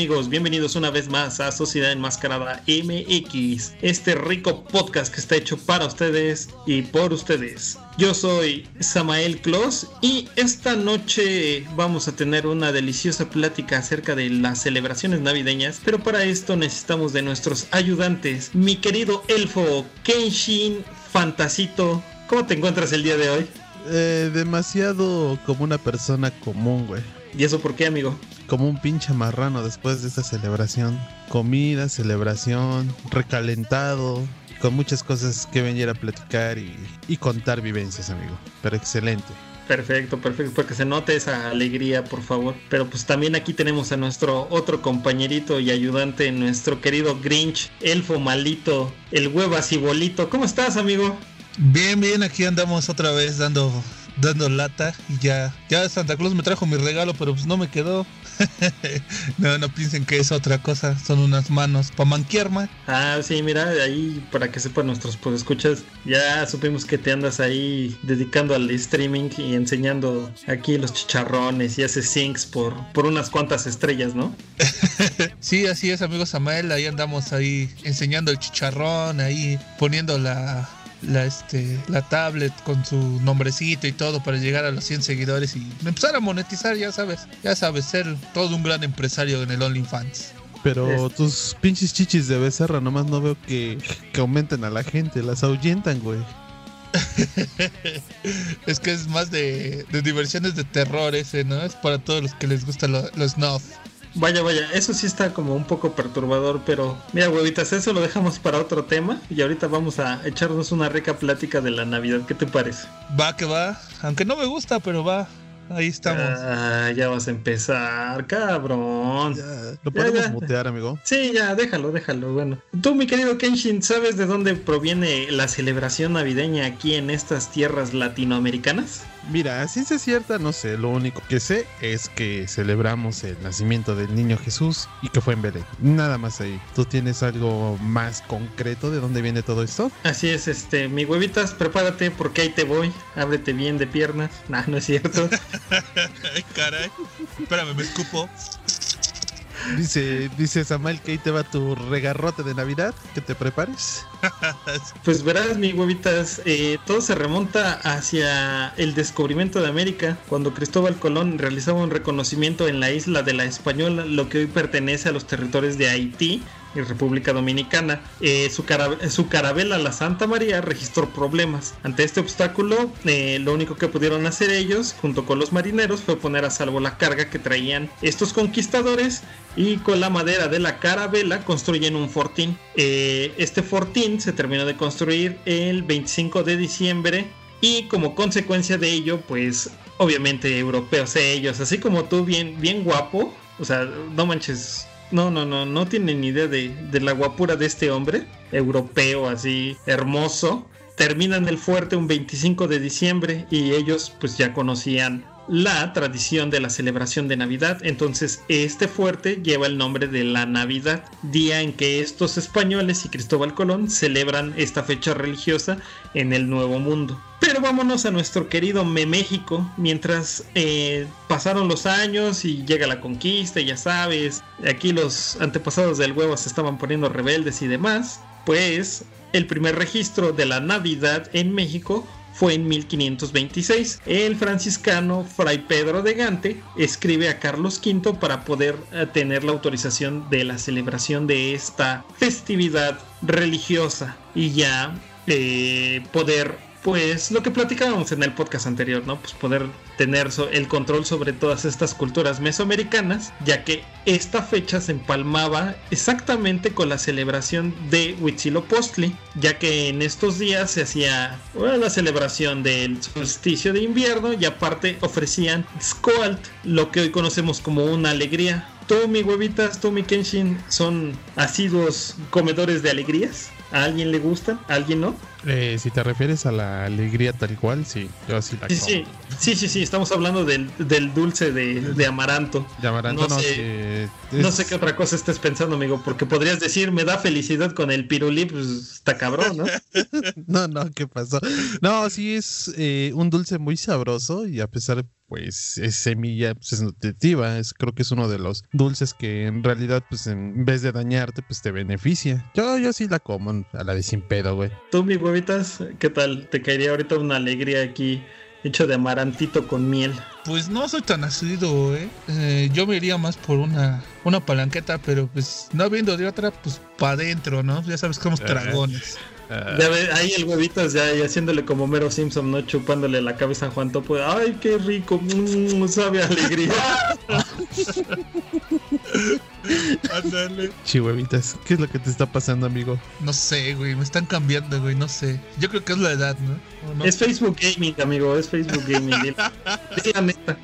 amigos? Bienvenidos una vez más a Sociedad Enmascarada MX, este rico podcast que está hecho para ustedes y por ustedes. Yo soy Samael Kloss y esta noche vamos a tener una deliciosa plática acerca de las celebraciones navideñas, pero para esto necesitamos de nuestros ayudantes. Mi querido elfo Kenshin Fantasito, ¿cómo te encuentras el día de hoy? Eh, demasiado como una persona común, güey. ¿Y eso por qué, amigo? Como un pinche marrano después de esta celebración. Comida, celebración, recalentado, con muchas cosas que venir a platicar y, y contar vivencias, amigo. Pero excelente. Perfecto, perfecto, porque se note esa alegría, por favor. Pero pues también aquí tenemos a nuestro otro compañerito y ayudante, nuestro querido Grinch, elfo malito, el huevas y bolito. ¿Cómo estás, amigo? Bien, bien, aquí andamos otra vez dando dando lata y ya ya Santa Claus me trajo mi regalo, pero pues no me quedó. no, no piensen que es otra cosa, son unas manos para manquierma. Ah, sí, mira, ahí para que sepan nuestros escuchas, ya supimos que te andas ahí dedicando al streaming y enseñando aquí los chicharrones y haces syncs por, por unas cuantas estrellas, ¿no? sí, así es, amigo Samael, ahí andamos ahí enseñando el chicharrón, ahí poniendo la la, este, la tablet con su nombrecito y todo para llegar a los 100 seguidores y empezar a monetizar, ya sabes, ya sabes, ser todo un gran empresario en el OnlyFans. Pero tus pinches chichis de becerra nomás no veo que, que aumenten a la gente, las ahuyentan, güey. es que es más de, de, diversiones de terror ese, ¿no? Es para todos los que les gustan los lo snuff. Vaya, vaya, eso sí está como un poco perturbador, pero mira, huevitas, eso lo dejamos para otro tema y ahorita vamos a echarnos una rica plática de la Navidad. ¿Qué te parece? Va que va, aunque no me gusta, pero va. Ahí estamos. Ah, ya vas a empezar, cabrón. Ya, ¿Lo podemos ya, mutear, amigo? Sí, ya, déjalo, déjalo. Bueno, tú, mi querido Kenshin, ¿sabes de dónde proviene la celebración navideña aquí en estas tierras latinoamericanas? Mira, ciencia cierta, no sé. Lo único que sé es que celebramos el nacimiento del niño Jesús y que fue en Belén. Nada más ahí. ¿Tú tienes algo más concreto de dónde viene todo esto? Así es, este, mi huevitas, prepárate porque ahí te voy. Ábrete bien de piernas. Nah, no es cierto. Ay, caray. Espérame, me escupo. Dice, dice Samuel que ahí te va tu regarrote de Navidad, que te prepares. Pues verás, mi huevitas, eh, todo se remonta hacia el descubrimiento de América, cuando Cristóbal Colón realizaba un reconocimiento en la isla de la Española, lo que hoy pertenece a los territorios de Haití, y República Dominicana. Eh, su, cara, su, carabela La Santa María registró problemas. Ante este obstáculo, eh, lo único que pudieron hacer ellos, junto con los marineros, fue poner a salvo la carga que traían estos conquistadores y con la madera de la carabela construyen un fortín. Eh, este fortín se terminó de construir el 25 de diciembre y como consecuencia de ello, pues obviamente europeos ellos, así como tú, bien, bien guapo, o sea, no manches, no, no, no, no tienen ni idea de, de, la guapura de este hombre, europeo así, hermoso. Terminan el fuerte un 25 de diciembre y ellos pues ya conocían la tradición de la celebración de Navidad. Entonces este fuerte lleva el nombre de la Navidad, día en que estos españoles y Cristóbal Colón celebran esta fecha religiosa en el Nuevo Mundo. Pero vámonos a nuestro querido México, mientras eh, pasaron los años y llega la conquista, ya sabes, aquí los antepasados del huevo se estaban poniendo rebeldes y demás, pues el primer registro de la Navidad en México fue en 1526. El franciscano Fray Pedro de Gante escribe a Carlos V para poder eh, tener la autorización de la celebración de esta festividad religiosa y ya eh, poder pues lo que platicábamos en el podcast anterior, ¿no? Pues poder tener el control sobre todas estas culturas mesoamericanas, ya que esta fecha se empalmaba exactamente con la celebración de Huitzilopochtli, ya que en estos días se hacía la celebración del solsticio de invierno y aparte ofrecían Skoalt, lo que hoy conocemos como una alegría. Tú, mi huevitas, tú, mi Kenshin, son asiduos comedores de alegrías. ¿A alguien le gustan? ¿A alguien no? Eh, si te refieres a la alegría tal cual, sí, yo sí la sí, sí, sí, sí, sí, estamos hablando del, del dulce de, de, amaranto. De amaranto, no, no sé, es... no sé qué otra cosa estés pensando, amigo, porque podrías decir, me da felicidad con el pirulí, pues está cabrón, ¿no? no, no, ¿qué pasó? No, sí es eh, un dulce muy sabroso y a pesar pues es semilla, pues es nutritiva, es, creo que es uno de los dulces que en realidad, pues en vez de dañarte, pues te beneficia. Yo, yo sí la como a la de sin pedo, güey. Tú, mi huevitas, ¿qué tal? Te caería ahorita una alegría aquí hecho de amarantito con miel. Pues no soy tan asiduo, ¿eh? ¿eh? Yo me iría más por una, una palanqueta, pero pues no habiendo de otra, pues para adentro, ¿no? Ya sabes cómo somos dragones. Ahí el huevitas ya, haciéndole como Mero Simpson, ¿no? Chupándole la cabeza a Juan Topo. ¡Ay, qué rico! Mmm, sabe alegría. Ándale. Chihuevitas, ¿qué es lo que te está pasando, amigo? No sé, güey, me están cambiando, güey, no sé. Yo creo que es la edad, ¿no? Es Facebook Gaming, amigo, es Facebook Gaming. la neta.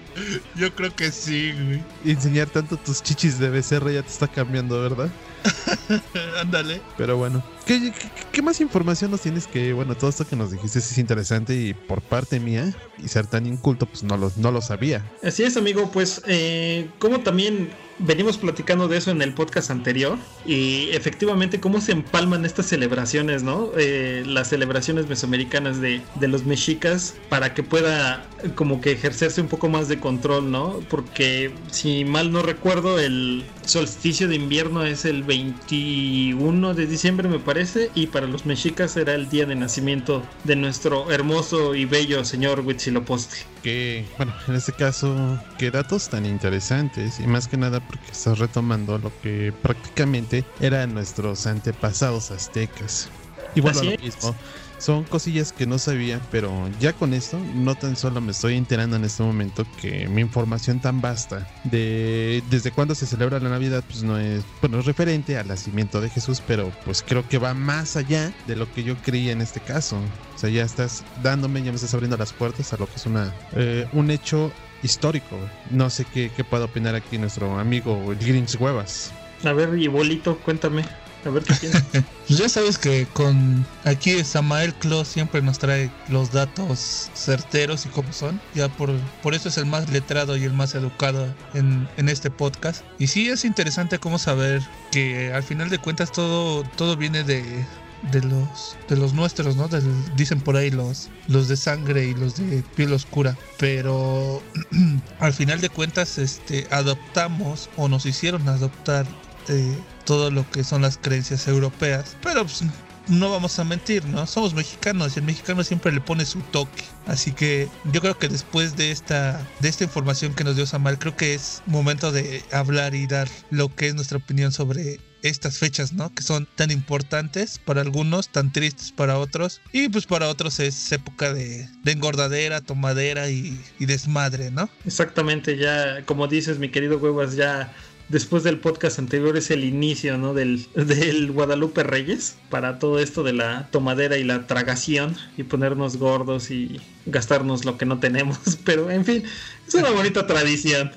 Yo creo que sí, güey. Enseñar tanto tus chichis de becerra ya te está cambiando, ¿verdad? Ándale. Pero bueno, ¿qué, más información nos tienes que, bueno, todo esto que nos dijiste es interesante y por parte mía, y ser tan inculto, pues no lo, no lo sabía. Así es, amigo, pues eh, como también venimos platicando de eso en el podcast anterior y efectivamente cómo se empalman estas celebraciones, ¿no? Eh, las celebraciones mesoamericanas de, de, los mexicas para que pueda como que ejercerse un poco más de control, ¿no? Porque si mal no recuerdo, el solsticio de invierno es el 21 de diciembre, me parece, y para los mexicas era el día de nacimiento de nuestro hermoso y bello señor Huitzilopochtli. Que, bueno, en este caso, qué datos tan interesantes y más que nada porque estás retomando lo que prácticamente eran nuestros antepasados aztecas. Y bueno, lo mismo. Son cosillas que no sabía, pero ya con esto no tan solo me estoy enterando en este momento que mi información tan vasta de desde cuándo se celebra la Navidad pues no es bueno, es referente al nacimiento de Jesús, pero pues creo que va más allá de lo que yo creía en este caso. O sea, ya estás dándome, ya me estás abriendo las puertas a lo que es una eh, un hecho histórico. No sé qué, qué puede opinar aquí nuestro amigo el Huevas. A ver, y bolito, cuéntame. A ver qué tienes. Pues ya sabes que con aquí Samael Claus siempre nos trae los datos certeros y como son. Ya por, por eso es el más letrado y el más educado en, en este podcast. Y sí es interesante cómo saber que al final de cuentas todo, todo viene de, de los de los nuestros, ¿no? dicen por ahí los los de sangre y los de piel oscura, pero al final de cuentas este adoptamos o nos hicieron adoptar eh, todo lo que son las creencias europeas. Pero pues, no vamos a mentir, ¿no? Somos mexicanos y el mexicano siempre le pone su toque. Así que yo creo que después de esta, de esta información que nos dio Samuel, creo que es momento de hablar y dar lo que es nuestra opinión sobre estas fechas, ¿no? Que son tan importantes para algunos, tan tristes para otros. Y pues para otros es época de, engordadera, tomadera y, y desmadre, ¿no? Exactamente, ya como dices mi querido Huevas, ya después del podcast anterior es el inicio ¿no? del, del, Guadalupe Reyes para todo esto de la tomadera y la tragación y ponernos gordos y gastarnos lo que no tenemos. Pero en fin, es una bonita tradición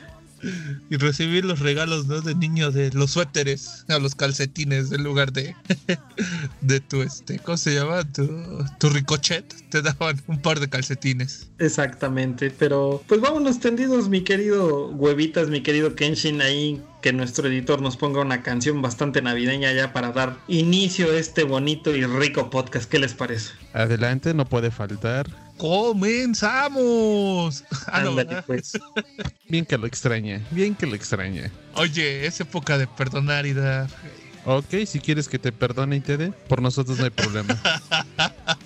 y recibir los regalos ¿no? de niño de los suéteres a los calcetines en lugar de de tu este ¿cómo se llama? tu, ricochet te daban un par de calcetines exactamente pero pues vámonos tendidos mi querido huevitas mi querido Kenshin ahí que nuestro editor nos ponga una canción bastante navideña ya para dar inicio a este bonito y rico podcast ¿qué les parece? adelante no puede faltar ¡Comenzamos! Ah, pues. Bien que lo extraña, bien que lo extraña. Oye, es época de perdonar y dar. Ok, si quieres que te perdone y te dé, por nosotros no hay problema.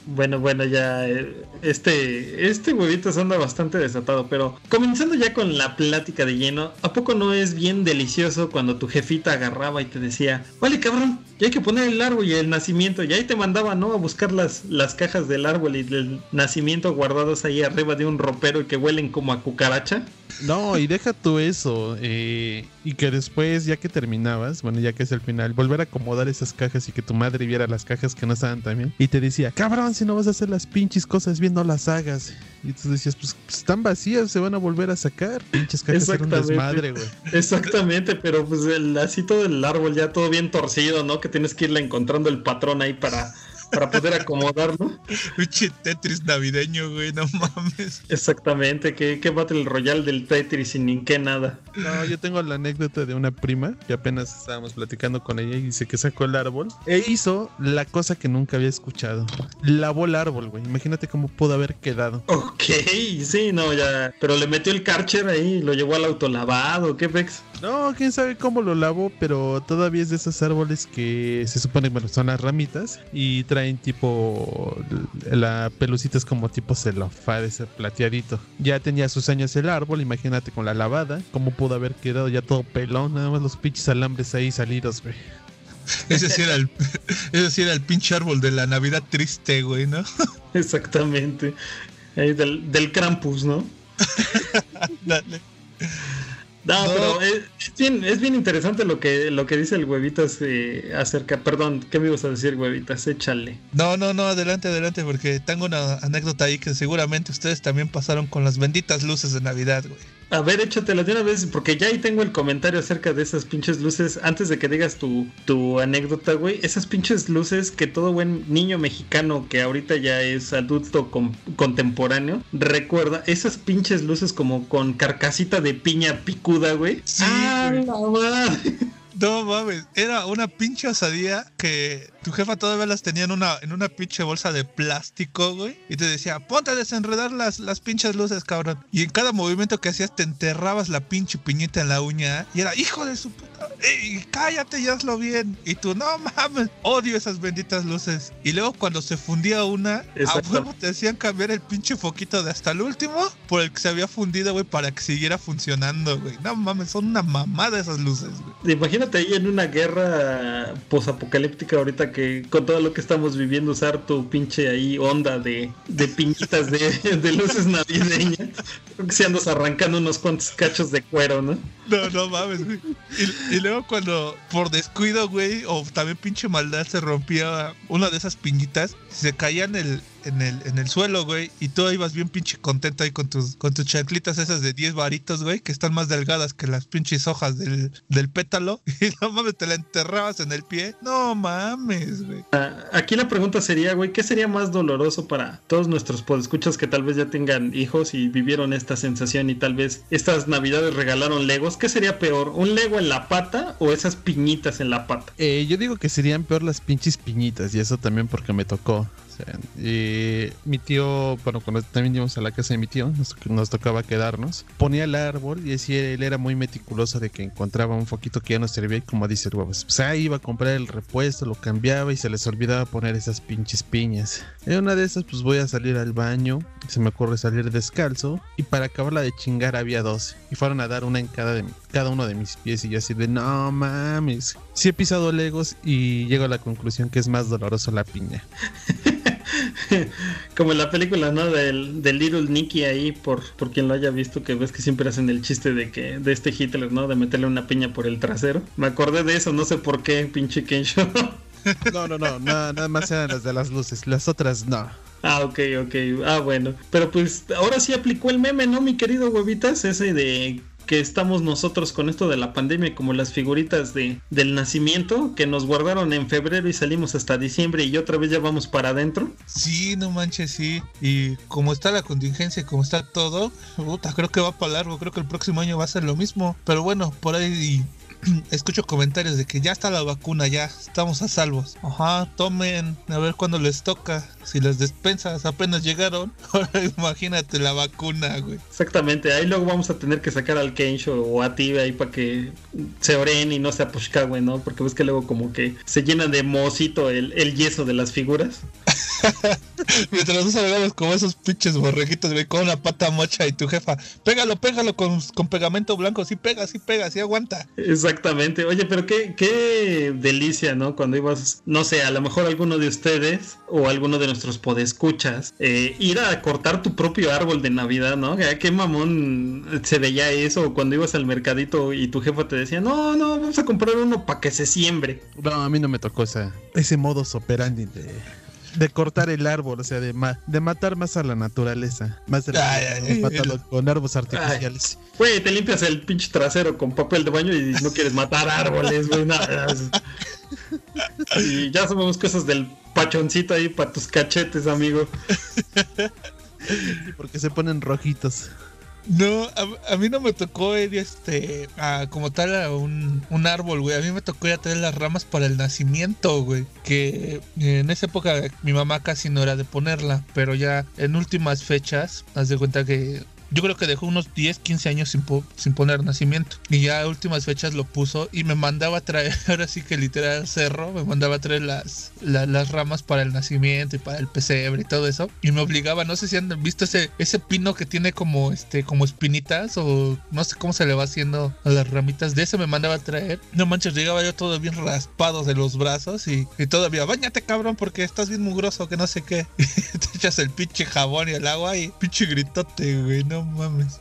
bueno, bueno, ya eh, este este huevito anda bastante desatado, pero comenzando ya con la plática de lleno, ¿a poco no es bien delicioso cuando tu jefita agarraba y te decía, vale cabrón, ya hay que poner el árbol y el nacimiento, y ahí te mandaba, ¿no? A buscar las, las cajas del árbol y del nacimiento guardados ahí arriba de un ropero y que huelen como a cucaracha? No, y deja tú eso. Eh, y que después, ya que terminabas, bueno, ya que es el final, volver a acomodar esas cajas y que tu madre viera las cajas que no estaban tan bien. Y te decía, cabrón, si no vas a hacer las pinches cosas bien, no las hagas. Y tú decías, pues, están vacías, se van a volver a sacar. Pinches cajas eran un desmadre, güey. Exactamente, pero pues el, así todo el árbol ya todo bien torcido, ¿no? Que tienes que irle encontrando el patrón ahí para para poder acomodarlo. Pinche Tetris navideño, güey, no mames. Exactamente, que, que Battle Royale del Tetris sin ni qué nada. No, yo tengo la anécdota de una prima que apenas estábamos platicando con ella y dice que sacó el árbol e hizo la cosa que nunca había escuchado. Lavó el árbol, güey. Imagínate cómo pudo haber quedado. Ok, sí, no, ya. Pero le metió el Karcher ahí, lo llevó al autolavado, ¿qué pex? No, quién sabe cómo lo lavó, pero todavía es de esos árboles que se supone, bueno, son las ramitas y traen tipo. La pelucita es como tipo celofán, ese plateadito. Ya tenía sus años el árbol, imagínate con la lavada, cómo pudo haber quedado ya todo pelón, nada más los pinches alambres ahí salidos, güey. Ese sí era el, ese sí era el pinche árbol de la Navidad triste, güey, ¿no? Exactamente. Ahí del, del Krampus, ¿no? Dale. No, No. pero es, es bien, es bien interesante lo que, lo que dice el huevitas eh, acerca. Perdón, ¿qué me ibas a decir, huevitas? Échale. No, no, no, adelante, adelante, porque tengo una anécdota ahí que seguramente ustedes también pasaron con las benditas luces de Navidad, güey. A ver, échatela de una vez, porque ya ahí tengo el comentario acerca de esas pinches luces. Antes de que digas tu, tu anécdota, güey, esas pinches luces que todo buen niño mexicano que ahorita ya es adulto con- contemporáneo recuerda, esas pinches luces como con carcasita de piña picuda, güey. Sí, ah, güey. No mames, era una pinche osadía que tu jefa todavía las tenía en una, en una pinche bolsa de plástico, güey. Y te decía, ponte a desenredar las, las pinches luces, cabrón. Y en cada movimiento que hacías te enterrabas la pinche piñita en la uña. Y era, hijo de su puta, ey, cállate y hazlo bien. Y tú, no mames, odio esas benditas luces. Y luego cuando se fundía una, a huevo te hacían cambiar el pinche foquito de hasta el último por el que se había fundido, güey, para que siguiera funcionando, güey. No mames, son una mamada esas luces, güey. Imagínate ahí en una guerra posapocalíptica ahorita que con todo lo que estamos viviendo usar tu pinche ahí onda de, de piñitas de, luces navideñas. Creo que si andas arrancando unos cuantos cachos de cuero, ¿no? No, no mames. Y, luego cuando por descuido, güey, o también pinche maldad se rompía una de esas piñitas, se caía en el, en el, en el suelo, güey, y tú ibas bien pinche contento ahí con tus, con tus chanclitas esas de 10 varitos, güey, que están más delgadas que las pinches hojas del, del pétalo. Y no mames, te la enterrabas en el pie. No mames, güey. Ah, Aquí la pregunta sería, güey, ¿qué sería más doloroso para todos nuestros podescuchas que tal vez ya tengan hijos y vivieron esta sensación y tal vez estas navidades regalaron legos? ¿Qué sería peor, un lego en la pata o esas piñitas en la pata? Eh, yo digo que serían peor las pinches piñitas y eso también porque me tocó. Eh, mi tío, bueno, cuando también íbamos a la casa de mi tío, nos, nos tocaba quedarnos. Ponía el árbol y decía, él era muy meticuloso de que encontraba un foquito que ya no servía y como dice el huevo, pues ahí iba a comprar el repuesto, lo cambiaba y se les olvidaba poner esas pinches piñas. En una de esas, pues voy a salir al baño, se me ocurre salir descalzo y para acabarla de chingar había dos y fueron a dar una en cada, de, cada uno de mis pies y yo así de, no mames. Sí he pisado legos y llego a la conclusión que es más doloroso la piña. Como en la película, ¿no? Del, del Little Nicky ahí, por, por quien lo haya visto, que ves que siempre hacen el chiste de que de este Hitler, ¿no? De meterle una piña por el trasero. Me acordé de eso, no sé por qué, pinche Kensho. No, no, no, nada, nada más eran las de las luces, las otras no. ah, ok, ok. Ah, bueno. Pero pues ahora sí aplicó el meme, ¿no, mi querido huevitas? Ese de que estamos nosotros con esto de la pandemia, como las figuritas de, del nacimiento que nos guardaron en febrero y salimos hasta diciembre y otra vez ya vamos para adentro. Sí, no manches, sí. Y como está la contingencia, como está todo, puta, creo que va para largo. Creo que el próximo año va a ser lo mismo. Pero bueno, por ahí escucho comentarios de que ya está la vacuna, ya estamos a salvos. Ajá, tomen, a ver cuándo les toca. Si las despensas apenas llegaron, ahora imagínate la vacuna, güey. Exactamente, ahí luego vamos a tener que sacar al Kensho o a ti ahí para que se oren y no se aposhkawe, ¿no? Porque ves que luego como que se llena de mocito el, el yeso de las figuras. Mientras nos hagamos como esos pinches borreguitos, güey, con una pata mocha y tu jefa, pégalo, pégalo con, con pegamento blanco, sí pega, sí pega, sí aguanta. Exactamente. Oye, pero qué, qué delicia, ¿no? Cuando ibas, no sé, a lo mejor alguno de ustedes o alguno de nuestros podescuchas, eh, ir a cortar tu propio árbol de Navidad, ¿no? ¿Qué, mamón se veía eso cuando ibas al mercadito y tu jefa te decía, no, no, vamos a comprar uno para que se siembre. No, a mí no me tocó ese modus operandi de, de cortar el árbol, o sea, de, ma- de matar más a la naturaleza, más de la Ay, ay, matarlo con árboles artificiales. Güey, te limpias el pinche trasero con papel de baño y no quieres matar árboles, güey. nada. Y ya sabemos cosas del pachoncito ahí para tus cachetes, amigo. porque se ponen rojitos. No, a, mí no me tocó ir este, a, como tal a un, un, árbol, güey. A mí me tocó ir a traer las ramas para el nacimiento, güey. Que en esa época mi mamá casi no era de ponerla, pero ya en últimas fechas, haz de cuenta que yo creo que dejó unos 10, 15 años sin, sin poner nacimiento. Y ya a últimas fechas lo puso y me mandaba a traer, ahora sí que literal cerro, me mandaba a traer las, las ramas para el nacimiento y para el pesebre y todo eso. Y me obligaba, no sé si han visto ese, ese pino que tiene como, este, como espinitas o no sé cómo se le va haciendo a las ramitas. De ese me mandaba a traer. No manches, llegaba yo todo bien raspado de los brazos y, y todavía, bañate cabrón porque estás bien mugroso que no sé qué. te echas el pinche jabón y el agua y pinche gritote, güey, no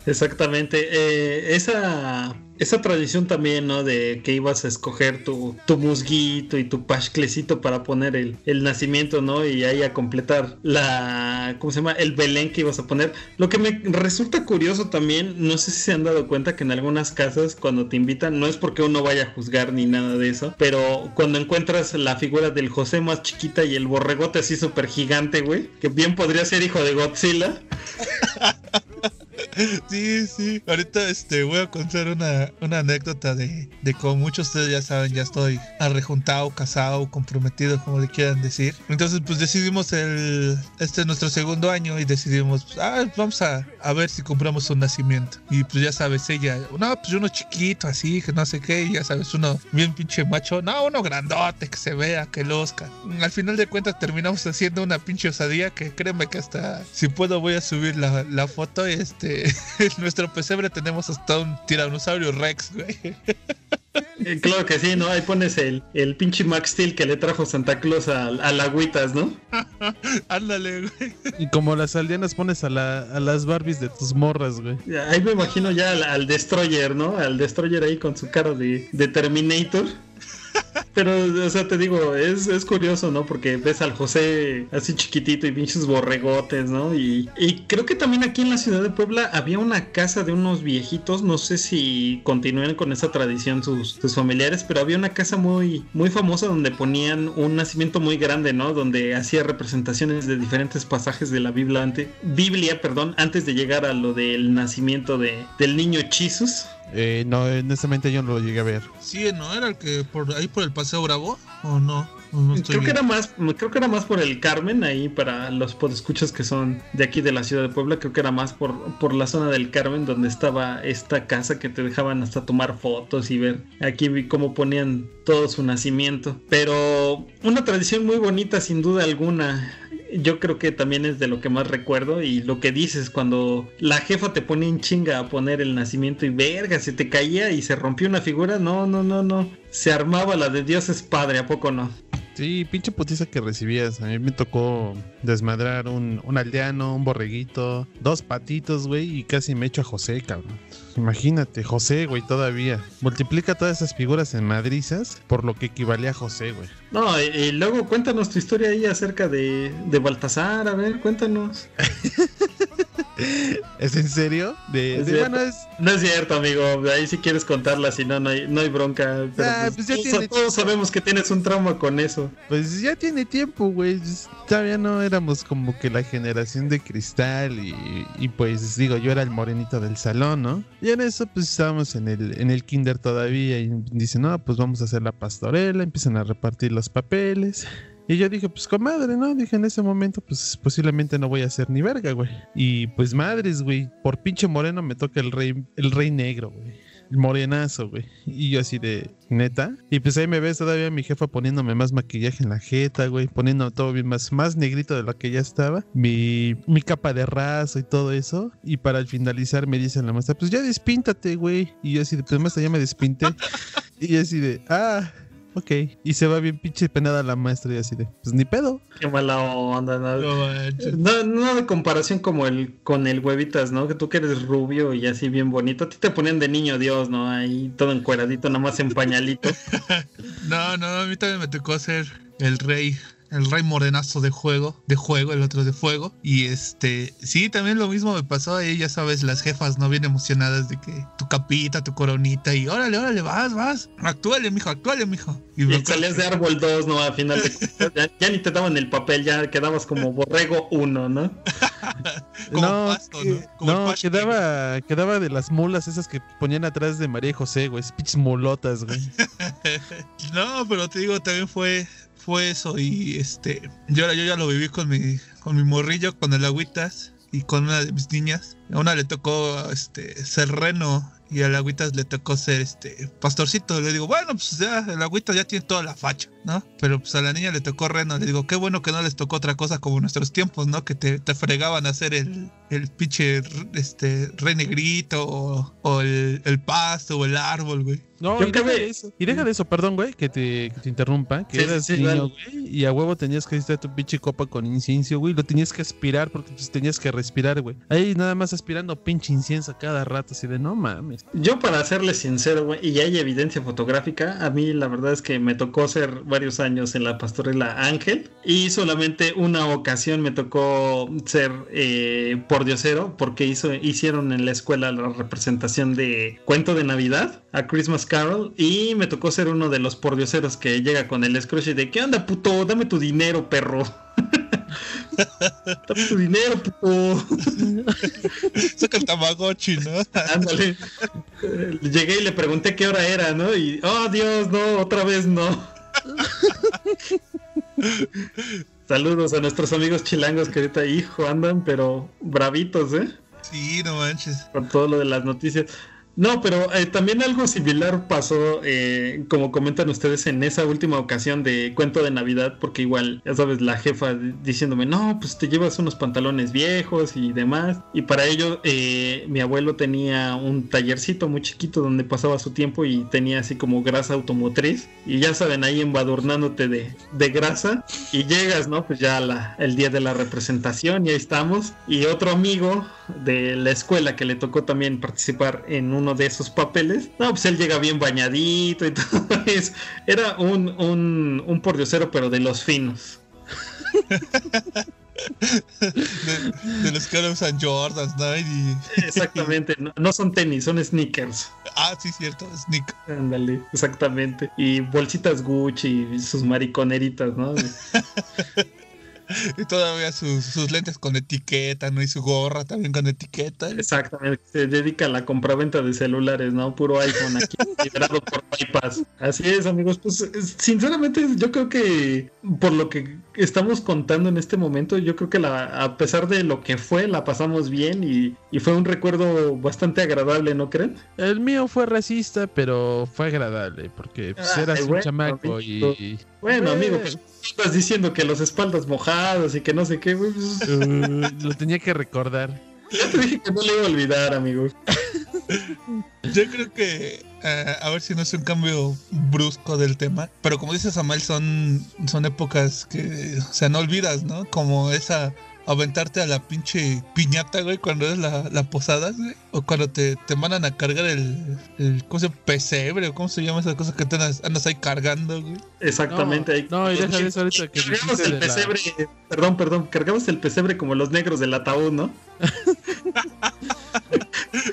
Exactamente. Eh, esa esa tradición también, ¿no? De que ibas a escoger tu, tu musguito y tu pashclecito para poner el, el, nacimiento, ¿no? Y ahí a completar la, ¿cómo se llama? El Belén que ibas a poner. Lo que me resulta curioso también, no sé si se han dado cuenta que en algunas casas cuando te invitan, no es porque uno vaya a juzgar ni nada de eso, pero cuando encuentras la figura del José más chiquita y el borregote así súper gigante, güey, que bien podría ser hijo de Godzilla. Sí, sí. Ahorita este, voy a contar una, una anécdota de, de como muchos de ustedes ya saben, ya estoy arrejuntado, casado, comprometido, como le quieran decir. Entonces, pues decidimos el, este es nuestro segundo año y decidimos, pues, ah, vamos a, a ver si compramos un nacimiento. Y pues ya sabes, ella, no, pues uno chiquito, así, que no sé qué, y ya sabes, uno bien pinche macho, no, uno grandote, que se vea, que losca. Al final de cuentas terminamos haciendo una pinche osadía que créeme que hasta, si puedo, voy a subir la, la foto y en nuestro pesebre tenemos hasta un tiranosaurio Rex, güey. Eh, claro que sí, ¿no? Ahí pones el, el pinche Max Steel que le trajo Santa Claus a, a la agüitas, ¿no? Ándale, güey. Y como las aldeanas pones a, la, a las Barbies de tus morras, güey. Ahí me imagino ya al, al Destroyer, ¿no? Al Destroyer ahí con su cara de, de Terminator. Pero, o sea, te digo, es, es, curioso, ¿no? Porque ves al José así chiquitito y pinches borregotes, ¿no? Y, y, creo que también aquí en la ciudad de Puebla había una casa de unos viejitos, no sé si continúan con esa tradición sus, sus familiares, pero había una casa muy, muy famosa donde ponían un nacimiento muy grande, ¿no? Donde hacía representaciones de diferentes pasajes de la Biblia, antes, Biblia perdón, antes de llegar a lo del nacimiento de, del niño Chisus. Eh, no, honestamente yo no lo llegué a ver. Sí, ¿no? ¿Era el que por ahí por el Paseo Bravo? ¿O no? creo que era más, creo que era más por el Carmen, ahí para los podescuchas que son de aquí de la ciudad de Puebla, creo que era más por, por la zona del Carmen donde estaba esta casa que te dejaban hasta tomar fotos y ver aquí vi cómo ponían todo su nacimiento. Pero una tradición muy bonita sin duda alguna yo creo que también es de lo que más recuerdo y lo que dices cuando la jefa te pone en chinga a poner el nacimiento y verga, se te caía y se rompió una figura, no, no, no, no, se armaba la de Dios es padre, ¿a poco no? Sí, pinche putiza que recibías. A mí me tocó desmadrar un, un aldeano, un borreguito, dos patitos, güey, y casi me echo a José, cabrón. Imagínate, José, güey, todavía. Multiplica todas esas figuras en madrizas por lo que equivalía a José, güey. No, y, luego cuéntanos tu historia ahí acerca de, de Baltasar, a ver, cuéntanos. ¿Es en serio? De, es No es cierto, amigo. Ahí si quieres contarla, si no, no hay, no hay bronca. Ah, pues, pues todos, sabemos que tienes un trauma con eso. Pues ya tiene tiempo, güey. Todavía no éramos como que la generación de cristal y, y, pues digo, yo era el morenito del salón, ¿no? Y en eso pues estábamos en el, en el kinder todavía y dicen, no, pues vamos a hacer la pastorela, empiezan a repartir los papeles. Y yo dije, pues comadre, ¿no? Dije, en ese momento, pues posiblemente no voy a hacer ni verga, güey. Y pues madres, güey, por pinche moreno me toca el rey, el rey negro, güey. El morenazo, güey. Y yo así de, neta. Y pues ahí me ves todavía mi jefa poniéndome más maquillaje en la jeta, güey. Poniendo todo bien más, más negrito de lo que ya estaba. Mi, mi capa de raso y todo eso. Y para al finalizar me dice la maestra, pues ya despíntate, güey. Y yo así de, pues maestra, ya me despinté. y así de, ah, ok. Y se va bien pinche penada la maestra y así de, pues ni pedo. Qué mala onda, no, no, no, de comparación como el con el huevitas, ¿no? Que tú que eres rubio y así bien bonito. A ti te ponían de niño Dios, ¿no? Ahí todo encueradito, nada más en pañalito. no, no, a mí también me tocó ser el rey el rey morenazo de juego, de juego, el otro de fuego. Y este, sí, también lo mismo me pasó ahí, ya sabes, las jefas no bien emocionadas de que tu capita, tu coronita y órale, órale, vas, vas, actúale, mijo, actúale, mijo. Y, y salías de árbol 2, ¿no? Al final de ya, ni te daban el papel, ya quedabas como borrego 1, ¿no? como no, pasto, ¿no? no quedaba, quedaba de las mulas esas que ponían atrás de María y José, güey, pinches mulotas, güey. no, pero te digo, también fue, fue eso y este, yo, yo ya lo viví con mi, con mi morrillo, con el agüitas y con una de mis niñas. A una le tocó este ser reno y al Agüitas le tocó ser este pastorcito. Le digo, bueno, pues ya el Agüitas ya tiene toda la facha, ¿no? Pero pues a la niña le tocó reno. Le digo, qué bueno que no les tocó otra cosa como en nuestros tiempos, ¿no? Que te, te fregaban a hacer el, el pinche este, re negrito o, el, el, pasto o el árbol, güey. No, y deja, de eso, y deja de eso, perdón, güey, que te, que te interrumpa. Que eras niño, güey, y a huevo tenías que estar tu pinche copa con incienso, güey. Lo tenías que aspirar porque pues tenías que respirar, güey. Ahí nada más aspirando pinche incienso cada rato, así de no mames. Yo, para serle sincero, güey, y hay evidencia fotográfica, a mí la verdad es que me tocó ser varios años en la pastorela Ángel y solamente una ocasión me tocó ser eh, por diosero porque hizo, hicieron en la escuela la representación de Cuento de Navidad a Christmas Carol y me tocó ser uno de los pordioseros que llega con el Scrooge de ¿qué onda puto? Dame tu dinero, perro. Dame tu dinero, puto. Saca el tamagotchi, ¿no? Ándale. Llegué y le pregunté qué hora era, ¿no? Y, oh Dios, no, otra vez no. Saludos a nuestros amigos chilangos que ahorita, hijo, andan, pero bravitos, ¿eh? Sí, no manches. Con todo lo de las noticias. No, pero eh, también algo similar pasó, eh, como comentan ustedes, en esa última ocasión de cuento de Navidad, porque igual, ya sabes, la jefa diciéndome, no, pues te llevas unos pantalones viejos y demás. Y para ello, eh, mi abuelo tenía un tallercito muy chiquito donde pasaba su tiempo y tenía así como grasa automotriz. Y ya saben, ahí embadurnándote de, de grasa. Y llegas, ¿no? Pues ya la, el día de la representación y ahí estamos. Y otro amigo de la escuela que le tocó también participar en uno de esos papeles. No, pues él llega bien bañadito y todo eso. Era un, un, un pordiosero, pero de los finos. de, los que usan Jordans, ¿no? Exactamente, no, son tenis, son sneakers. Ah, sí, cierto, sneakers. Ándale, exactamente. Y bolsitas Gucci y sus mariconeritas, ¿no? y todavía sus, lentes con etiqueta, ¿no? Y su gorra también con etiqueta. Exactamente, se dedica a la compraventa de celulares, ¿no? Puro iPhone aquí, liberado por bypass. Así es, amigos. Pues sinceramente, yo creo que por lo que estamos contando en este momento, yo creo que la, a pesar de lo que fue, la pasamos bien y, fue un recuerdo bastante agradable, ¿no creen? El mío fue racista, pero fue agradable, porque pues, eras un chamaco y... Bueno, amigo, pues estás diciendo que los espaldas mojados y que no sé qué, güey. Pues. Uh, lo tenía que recordar. Ya te dije que no le iba a olvidar, amigo. Yo creo que eh, a ver si no es un cambio brusco del tema, pero como dice Samuel, son, son épocas que, o sea, no olvidas, ¿no? Como esa aventarte a la pinche piñata, güey, cuando es la, la posada, güey. O cuando te, te mandan a cargar el, el ¿cómo se llama? Pesebre, o cómo se llama esa cosa que te andas, ahí cargando, güey. Exactamente. No, ahí. no y deja eso ahorita que Cargamos el pesebre, perdón, perdón, cargamos el pesebre como los negros del ataúd, ¿no?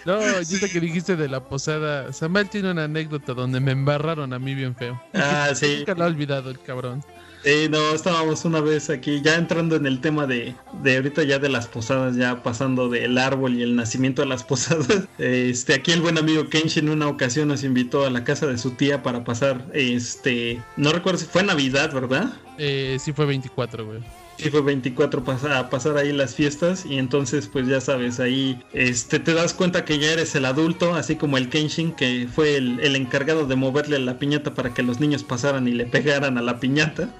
no, ahorita que dijiste de la posada, Samuel tiene una anécdota donde me embarraron a mí bien feo. Ah, sí. Nunca lo ha olvidado el cabrón. Sí, no, estábamos una vez aquí, ya entrando en el tema de, de ahorita ya de las posadas, ya pasando del árbol y el nacimiento de las posadas. Este, aquí el buen amigo Kenshi en una ocasión nos invitó a la casa de su tía para pasar, este, no recuerdo si fue Navidad, ¿verdad? Eh, sí fue 24, güey. Fue 24 a pasar ahí las fiestas y entonces pues ya sabes, ahí este, te das cuenta que ya eres el adulto, así como el Kenshin que fue el, el encargado de moverle a la piñata para que los niños pasaran y le pegaran a la piñata.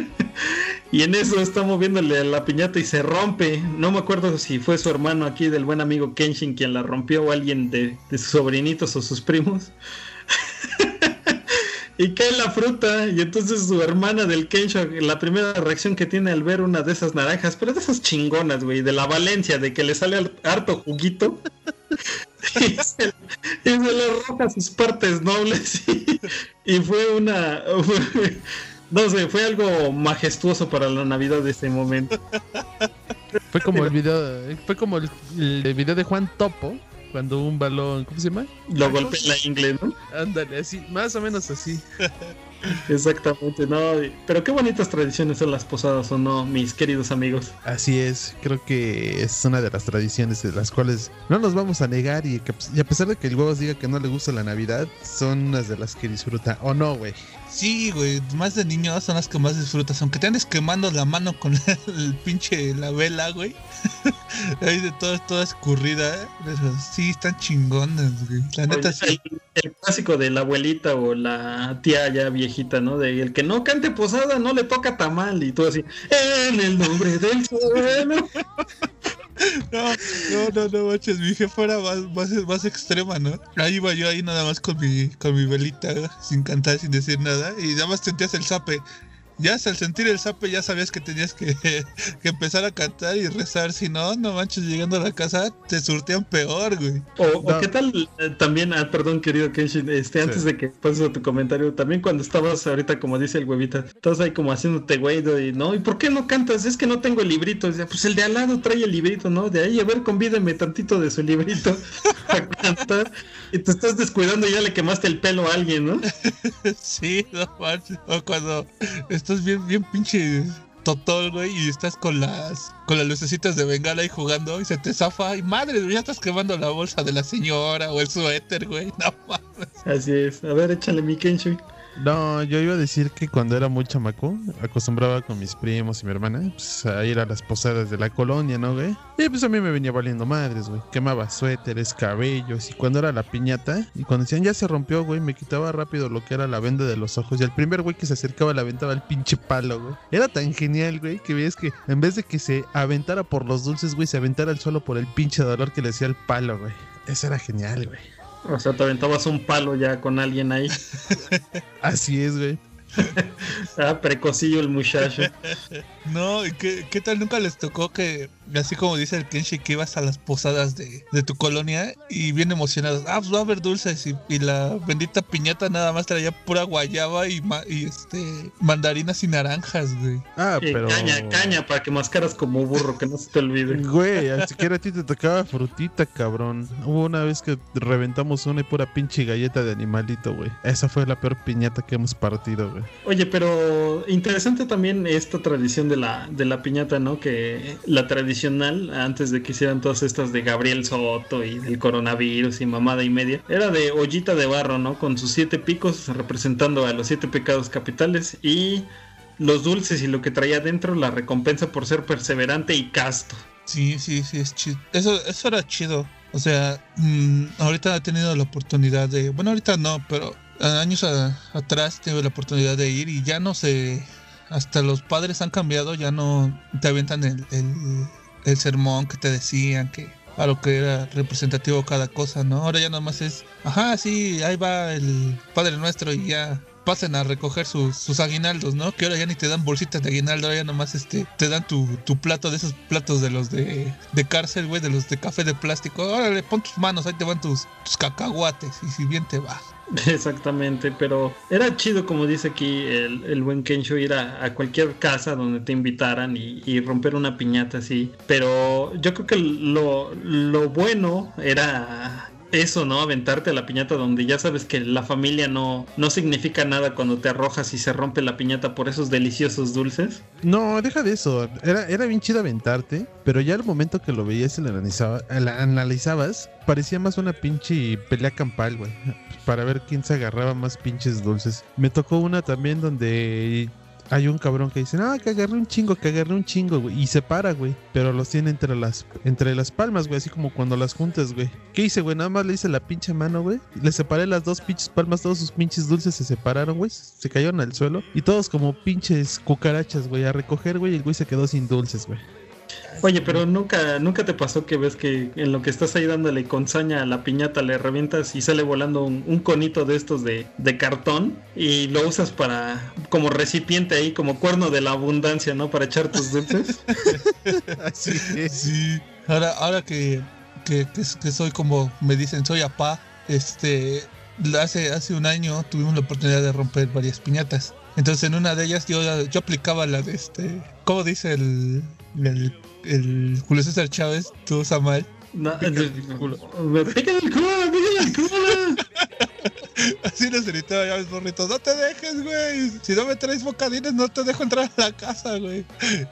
y en eso está moviéndole a la piñata y se rompe. No me acuerdo si fue su hermano aquí del buen amigo Kenshin quien la rompió o alguien de, de sus sobrinitos o sus primos. y cae la fruta y entonces su hermana del Kensho, la primera reacción que tiene al ver una de esas naranjas, pero de esas chingonas, güey, de la Valencia, de que le sale harto juguito. y, se, le roja sus partes nobles y, fue una No sé, fue algo majestuoso para la Navidad de ese momento. Fue como el video, fue como el video de Juan Topo, cuando un balón, ¿cómo se llama? Lo golpea la inglés, ¿no? Ándale, así, más o menos así. Exactamente, no. Pero qué bonitas tradiciones son las posadas, ¿o no, mis queridos amigos? Así es, creo que es una de las tradiciones de las cuales no nos vamos a negar y, que, y a pesar de que el huevos diga que no le gusta la Navidad, son unas de las que disfruta, ¿o no, güey? Sí, güey, más de niños son las que más disfrutas, aunque te andes quemando la mano con el pinche la vela, güey. Ahí de todo, toda escurrida, ¿eh? pero sí están chingones, güey. La neta Oye, sí. el, el clásico de la abuelita o la tía ya viejita, ¿no? De el que no cante posada no le toca tamal y todo así. En el nombre del cielo. No, no, no, no, manches, mi jefa era más, más, más extrema, ¿no? Ahí iba yo ahí nada más con mi, con mi velita, sin cantar, sin decir nada, y nada más sentías el zape. Ya al sentir el zape ya sabías que tenías que, que empezar a cantar y rezar, si no, no manches, llegando a la casa te surtían peor, güey. O, qué tal eh, también, ah, perdón querido Kenshin, este, antes Sí. de que pases a tu comentario, también cuando estabas ahorita, como dice el huevita, estabas ahí como haciéndote güey, ¿no? y no, ¿y por qué no cantas? Es que no tengo el librito. Pues el de al lado trae el librito, ¿no? De ahí, a ver, convídeme tantito de su librito a cantar. Y te estás descuidando y ya le quemaste el pelo a alguien, ¿no? Sí, no manches. O cuando estás bien, bien pinche totol, güey, y estás con las con las lucecitas de bengala ahí jugando y se te zafa y madre, ya estás quemando la bolsa de la señora o el suéter, güey. No mames. Así es. A ver, échale mi Kenshin. No, yo iba a decir que cuando era muy chamaco, acostumbraba con mis primos y mi hermana pues, a ir a las posadas de la colonia, ¿no, güey? Y pues a mí me venía valiendo madres, güey. Quemaba suéteres, cabellos, y cuando era la piñata, y cuando decían ya se rompió, güey, me quitaba rápido lo que era la venda de los ojos, y el primer güey que se acercaba le aventaba el pinche palo, güey. Era tan genial, güey, que veías que en vez de que se aventara por los dulces, güey, se aventara al suelo por el pinche dolor que le hacía el palo, güey. Eso era genial, güey. O sea, te aventabas un palo ya con alguien ahí. Así es, güey. Ah, precocillo el muchacho. No, ¿y qué, qué tal nunca les tocó que, así como dice el Kenshi, que ibas a las posadas de, de tu colonia y bien emocionados? Ah, pues va a haber dulces y, y la bendita piñata nada más traía pura guayaba y, ma- y este mandarinas y naranjas, güey. Ah, pero... Caña, caña, para que mascaras como burro, que no se te olvide. Güey, al siquiera a ti te tocaba frutita, cabrón. Hubo una vez que reventamos una y pura pinche galleta de animalito, güey. Esa fue la peor piñata que hemos partido, güey. Oye, pero interesante también esta tradición de la, de la piñata, ¿no? Que la antes de que hicieran todas estas de Gabriel Soto y del coronavirus y mamada y media, era de ollita de barro, ¿no? Con sus siete picos representando a los siete pecados capitales y los dulces y lo que traía dentro, la recompensa por ser perseverante y casto. Sí, sí, sí, es chido. Eso, eso era chido. O sea, mm, ahorita he tenido la oportunidad de, bueno, ahorita no, pero años a- atrás tuve la oportunidad de ir y ya no sé, hasta los padres han cambiado, ya no te aventan el, el sermón que te decían, que a lo que era representativo cada cosa, ¿no? Ahora ya nada más es, ajá, sí, ahí va el Padre Nuestro y ya pasen a recoger sus, sus aguinaldos, ¿no? Que ahora ya ni te dan bolsitas de aguinaldo, ahora ya nomás este, te dan tu, tu plato de esos platos de los de, de cárcel, güey, de los de café de plástico. Órale, pon tus manos, ahí te van tus, tus cacahuates y si bien te va. Exactamente, pero era chido, como dice aquí el, el buen Kensho, ir a, a cualquier casa donde te invitaran y, y romper una piñata así. Pero yo creo que lo, lo bueno era eso, ¿no? Aventarte a la piñata donde ya sabes que la familia no, no significa nada cuando te arrojas y se rompe la piñata por esos deliciosos dulces. No, deja de eso. Era, era bien chido aventarte, pero ya al momento que lo veías y lo analizaba- la analizabas, parecía más una pinche pelea campal, güey. Para ver quién se agarraba más pinches dulces. Me tocó una también donde hay un cabrón que dice, no, que agarré un chingo, que agarré un chingo, güey. Y se para, güey. Pero los tiene entre las, entre las palmas, güey. Así como cuando las juntas, güey. ¿Qué hice, güey? Nada más le hice la pinche mano, güey. Le separé las dos pinches palmas, todos sus pinches dulces se separaron, güey. Se cayeron al suelo. Y todos como pinches cucarachas, güey. A recoger, güey. Y el güey se quedó sin dulces, güey. Oye, pero nunca, nunca te pasó que ves que en lo que estás ahí dándole con saña a la piñata le revientas y sale volando un, un conito de estos de, de cartón y lo usas para como recipiente ahí, como cuerno de la abundancia, ¿no? Para echar tus dulces. Así es. Sí. Ahora, ahora que, que, que, que soy como me dicen, soy apá, este, hace, hace un año tuvimos la oportunidad de romper varias piñatas. Entonces en una de ellas yo, yo aplicaba la de este, ¿cómo dice el, el, el Julio César Chávez, tú Samuel? No, el culo. Me pican el culo, me pican el culo. Así les gritaba ya mis morritos, no te dejes, güey. Si no me traes bocadines, no te dejo entrar a la casa, güey.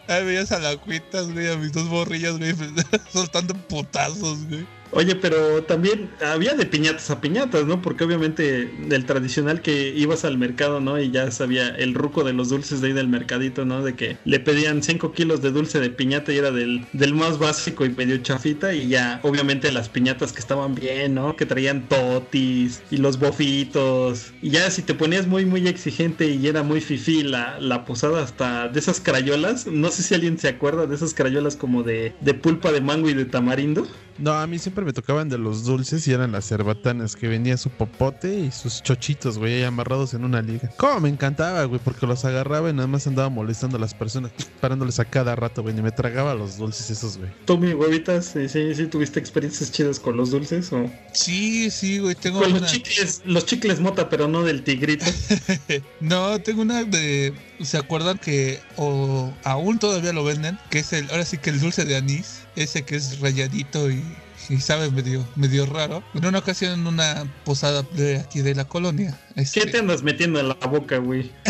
Ahí veías a la cuitas, güey, a mis dos borrillas, güey, soltando putazos, güey. Oye, pero también había de piñatas a piñatas, ¿no? Porque obviamente el tradicional que ibas al mercado, ¿no? Y ya sabía el ruco de los dulces de ahí del mercadito, ¿no? De que le pedían 5 kilos de dulce de piñata y era del, del más básico y medio chafita. Y ya, obviamente, las piñatas que estaban bien, ¿no? Que traían totis y los bofitos. Y ya, si te ponías muy, muy exigente y era muy fifí la, la posada hasta de esas crayolas. No sé si alguien se acuerda de esas crayolas como de, de pulpa de mango y de tamarindo. No, a mí siempre me tocaban de los dulces y eran las cerbatanas, que venía su popote y sus chochitos, güey, ahí amarrados en una liga. ¿Cómo me encantaba, güey? Porque los agarraba y nada más andaba molestando a las personas, parándoles a cada rato, güey, y me tragaba los dulces esos, güey. ¿Tú, mi huevitas, sí, sí, sí tuviste experiencias chidas con los dulces o...? Sí, sí, güey, tengo Con una... los chicles, los chicles mota, pero no del tigrito. no, tengo una de... ¿Se acuerdan que o aún todavía lo venden? Que es el, ahora sí que el dulce de anís, ese que es rayadito y, y sabe medio, medio raro. En una ocasión en una posada de aquí de la colonia. este, ¿Qué te andas metiendo en la boca, güey?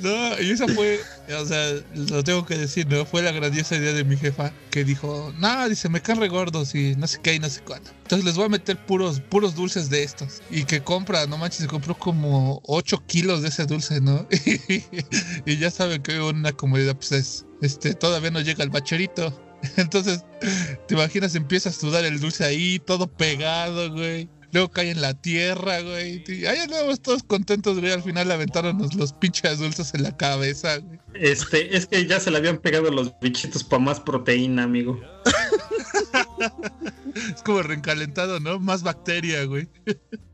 No, y esa fue, o sea, lo tengo que decir, ¿no? Fue la grandiosa idea de mi jefa que dijo, no, dice, me caen re gordos y no sé qué y no sé cuándo. Entonces les voy a meter puros, puros dulces de estos. Y que compra, no manches, se compró como 8 kilos de ese dulce, ¿no? y ya saben que una comodidad, pues es, este, todavía no llega el bacherito. Entonces, te imaginas, empieza a sudar el dulce ahí, todo pegado, güey. Luego cae en la tierra, güey. Ahí andamos todos contentos, güey. Al final aventaron los, los pinches dulces en la cabeza, güey. Este, es que ya se le habían pegado los bichitos para más proteína, amigo. Es como reencalentado, ¿no? Más bacteria, güey.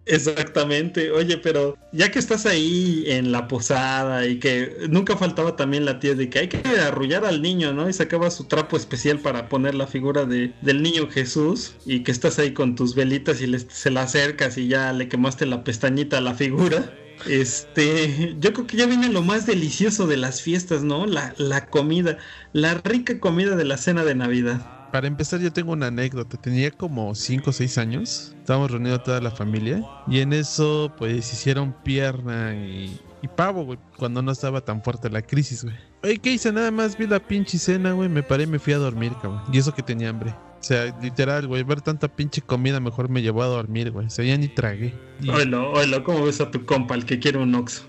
Exactamente. Oye, pero ya que estás ahí en la posada y que nunca faltaba también la tía de que hay que arrullar al niño, ¿no? Y sacaba su trapo especial para poner la figura de, del niño Jesús y que estás ahí con tus velitas y les- se la acercas y ya le quemaste la pestañita a la figura. Este, yo creo que ya viene lo más delicioso de las fiestas, ¿no? La, la comida, la rica comida de la cena de Navidad. Para empezar, yo tengo una anécdota. Tenía como 5 o 6 años. Estábamos reunidos toda la familia. Y en eso, pues hicieron pierna y, y pavo, güey. Cuando no estaba tan fuerte la crisis, güey. Oye, ¿qué hice? Nada más vi la pinche cena, güey. Me paré y me fui a dormir, cabrón. Y eso que tenía hambre. O sea, literal, güey. Ver tanta pinche comida mejor me llevó a dormir, güey. O sea, ya ni tragué. Y- Oilo, oilo, ¿cómo ves a tu compa, el que quiere un oxo?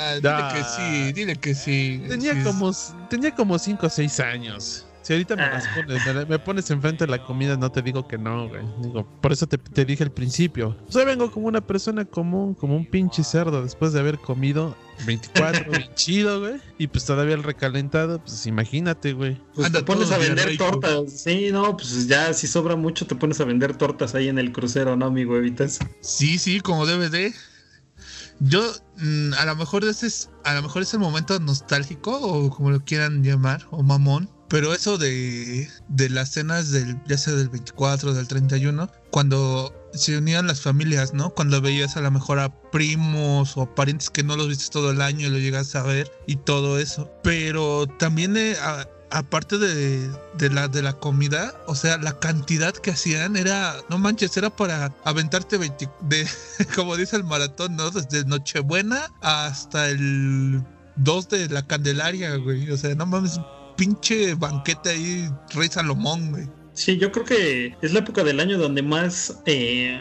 Ah, dile Ah. que sí, dile que sí. Tenía Sí, como, tenía como 5 o 6 años. Si ahorita me las Ah. pones, me, me pones enfrente de la comida, no te digo que no, güey. Digo, por eso te, te dije al principio. Yo vengo como una persona común, como un pinche cerdo después de haber comido 24, bien chido, güey. Y pues todavía el recalentado, pues imagínate, güey. Pues Anda te pones a vender tortas. Sí, no, pues ya si sobra mucho te pones a vender tortas ahí en el crucero, ¿no, mi huevitas? Sí, sí, como debe de. Yo, mm, a lo mejor ese es, a lo mejor es el momento nostálgico o como lo quieran llamar, o mamón. Pero eso de, de las cenas del, ya sea del 24 o del 31, cuando se unían las familias, ¿no? Cuando veías a lo mejor a primos o parientes que no los viste todo el año y lo llegas a ver y todo eso. Pero también eh, aparte de, de la de la comida, o sea, la cantidad que hacían era, no manches, era para aventarte 20, de, como dice el maratón, ¿no? Desde Nochebuena hasta el 2 de la Candelaria, güey. O sea, no mames, pinche banquete ahí, Rey Salomón, güey. Sí, yo creo que es la época del año donde más eh,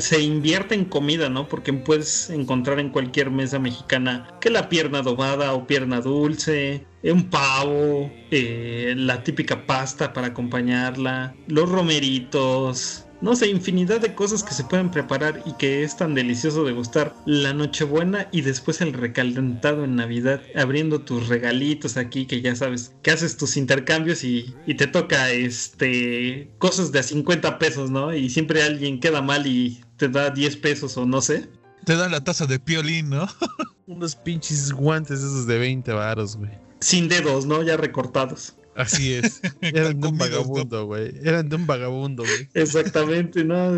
se invierte en comida, ¿no? Porque puedes encontrar en cualquier mesa mexicana que la pierna adobada o pierna dulce, un pavo, eh, la típica pasta para acompañarla, los romeritos. No sé, infinidad de cosas que se pueden preparar y que es tan delicioso degustar la Nochebuena y después el recalentado en Navidad, abriendo tus regalitos aquí que ya sabes que haces tus intercambios y, y te toca este cosas de a 50 pesos, ¿no? Y siempre alguien queda mal y te da 10 pesos o no sé. Te dan la taza de piolín, ¿no? Unos pinches guantes esos de 20 varos, güey. Sin dedos, ¿no? Ya recortados. Así es. Eran de un vagabundo, güey. Eran de un vagabundo, güey. Exactamente, ¿no?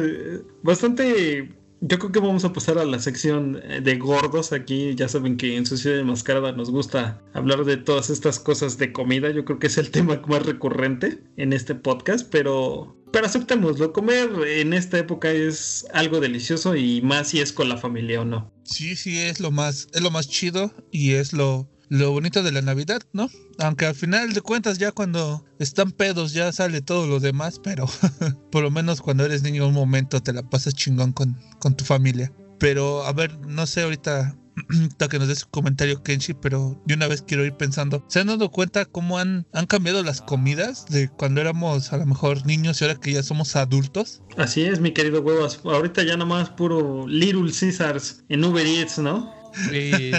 Bastante Yo creo que vamos a pasar a la sección de gordos. Aquí ya saben que en su ciudad de Mascarada nos gusta hablar de todas estas cosas de comida. Yo creo que es el tema más recurrente en este podcast, pero pero aceptémoslo, comer en esta época es algo delicioso y más si es con la familia o no. Sí, sí, es lo más, es lo más chido y es lo, lo bonito de la Navidad, ¿no? Aunque al final de cuentas ya cuando están pedos ya sale todo lo demás, pero por lo menos cuando eres niño un momento te la pasas chingón con, con tu familia. Pero a ver, no sé ahorita que nos des un comentario Kenshi, pero de una vez quiero ir pensando, ¿se han dado cuenta cómo han, han cambiado las comidas de cuando éramos a lo mejor niños y ahora que ya somos adultos? Así es, mi querido huevos. Ahorita ya nada más puro Little Caesars en Uber Eats, ¿no?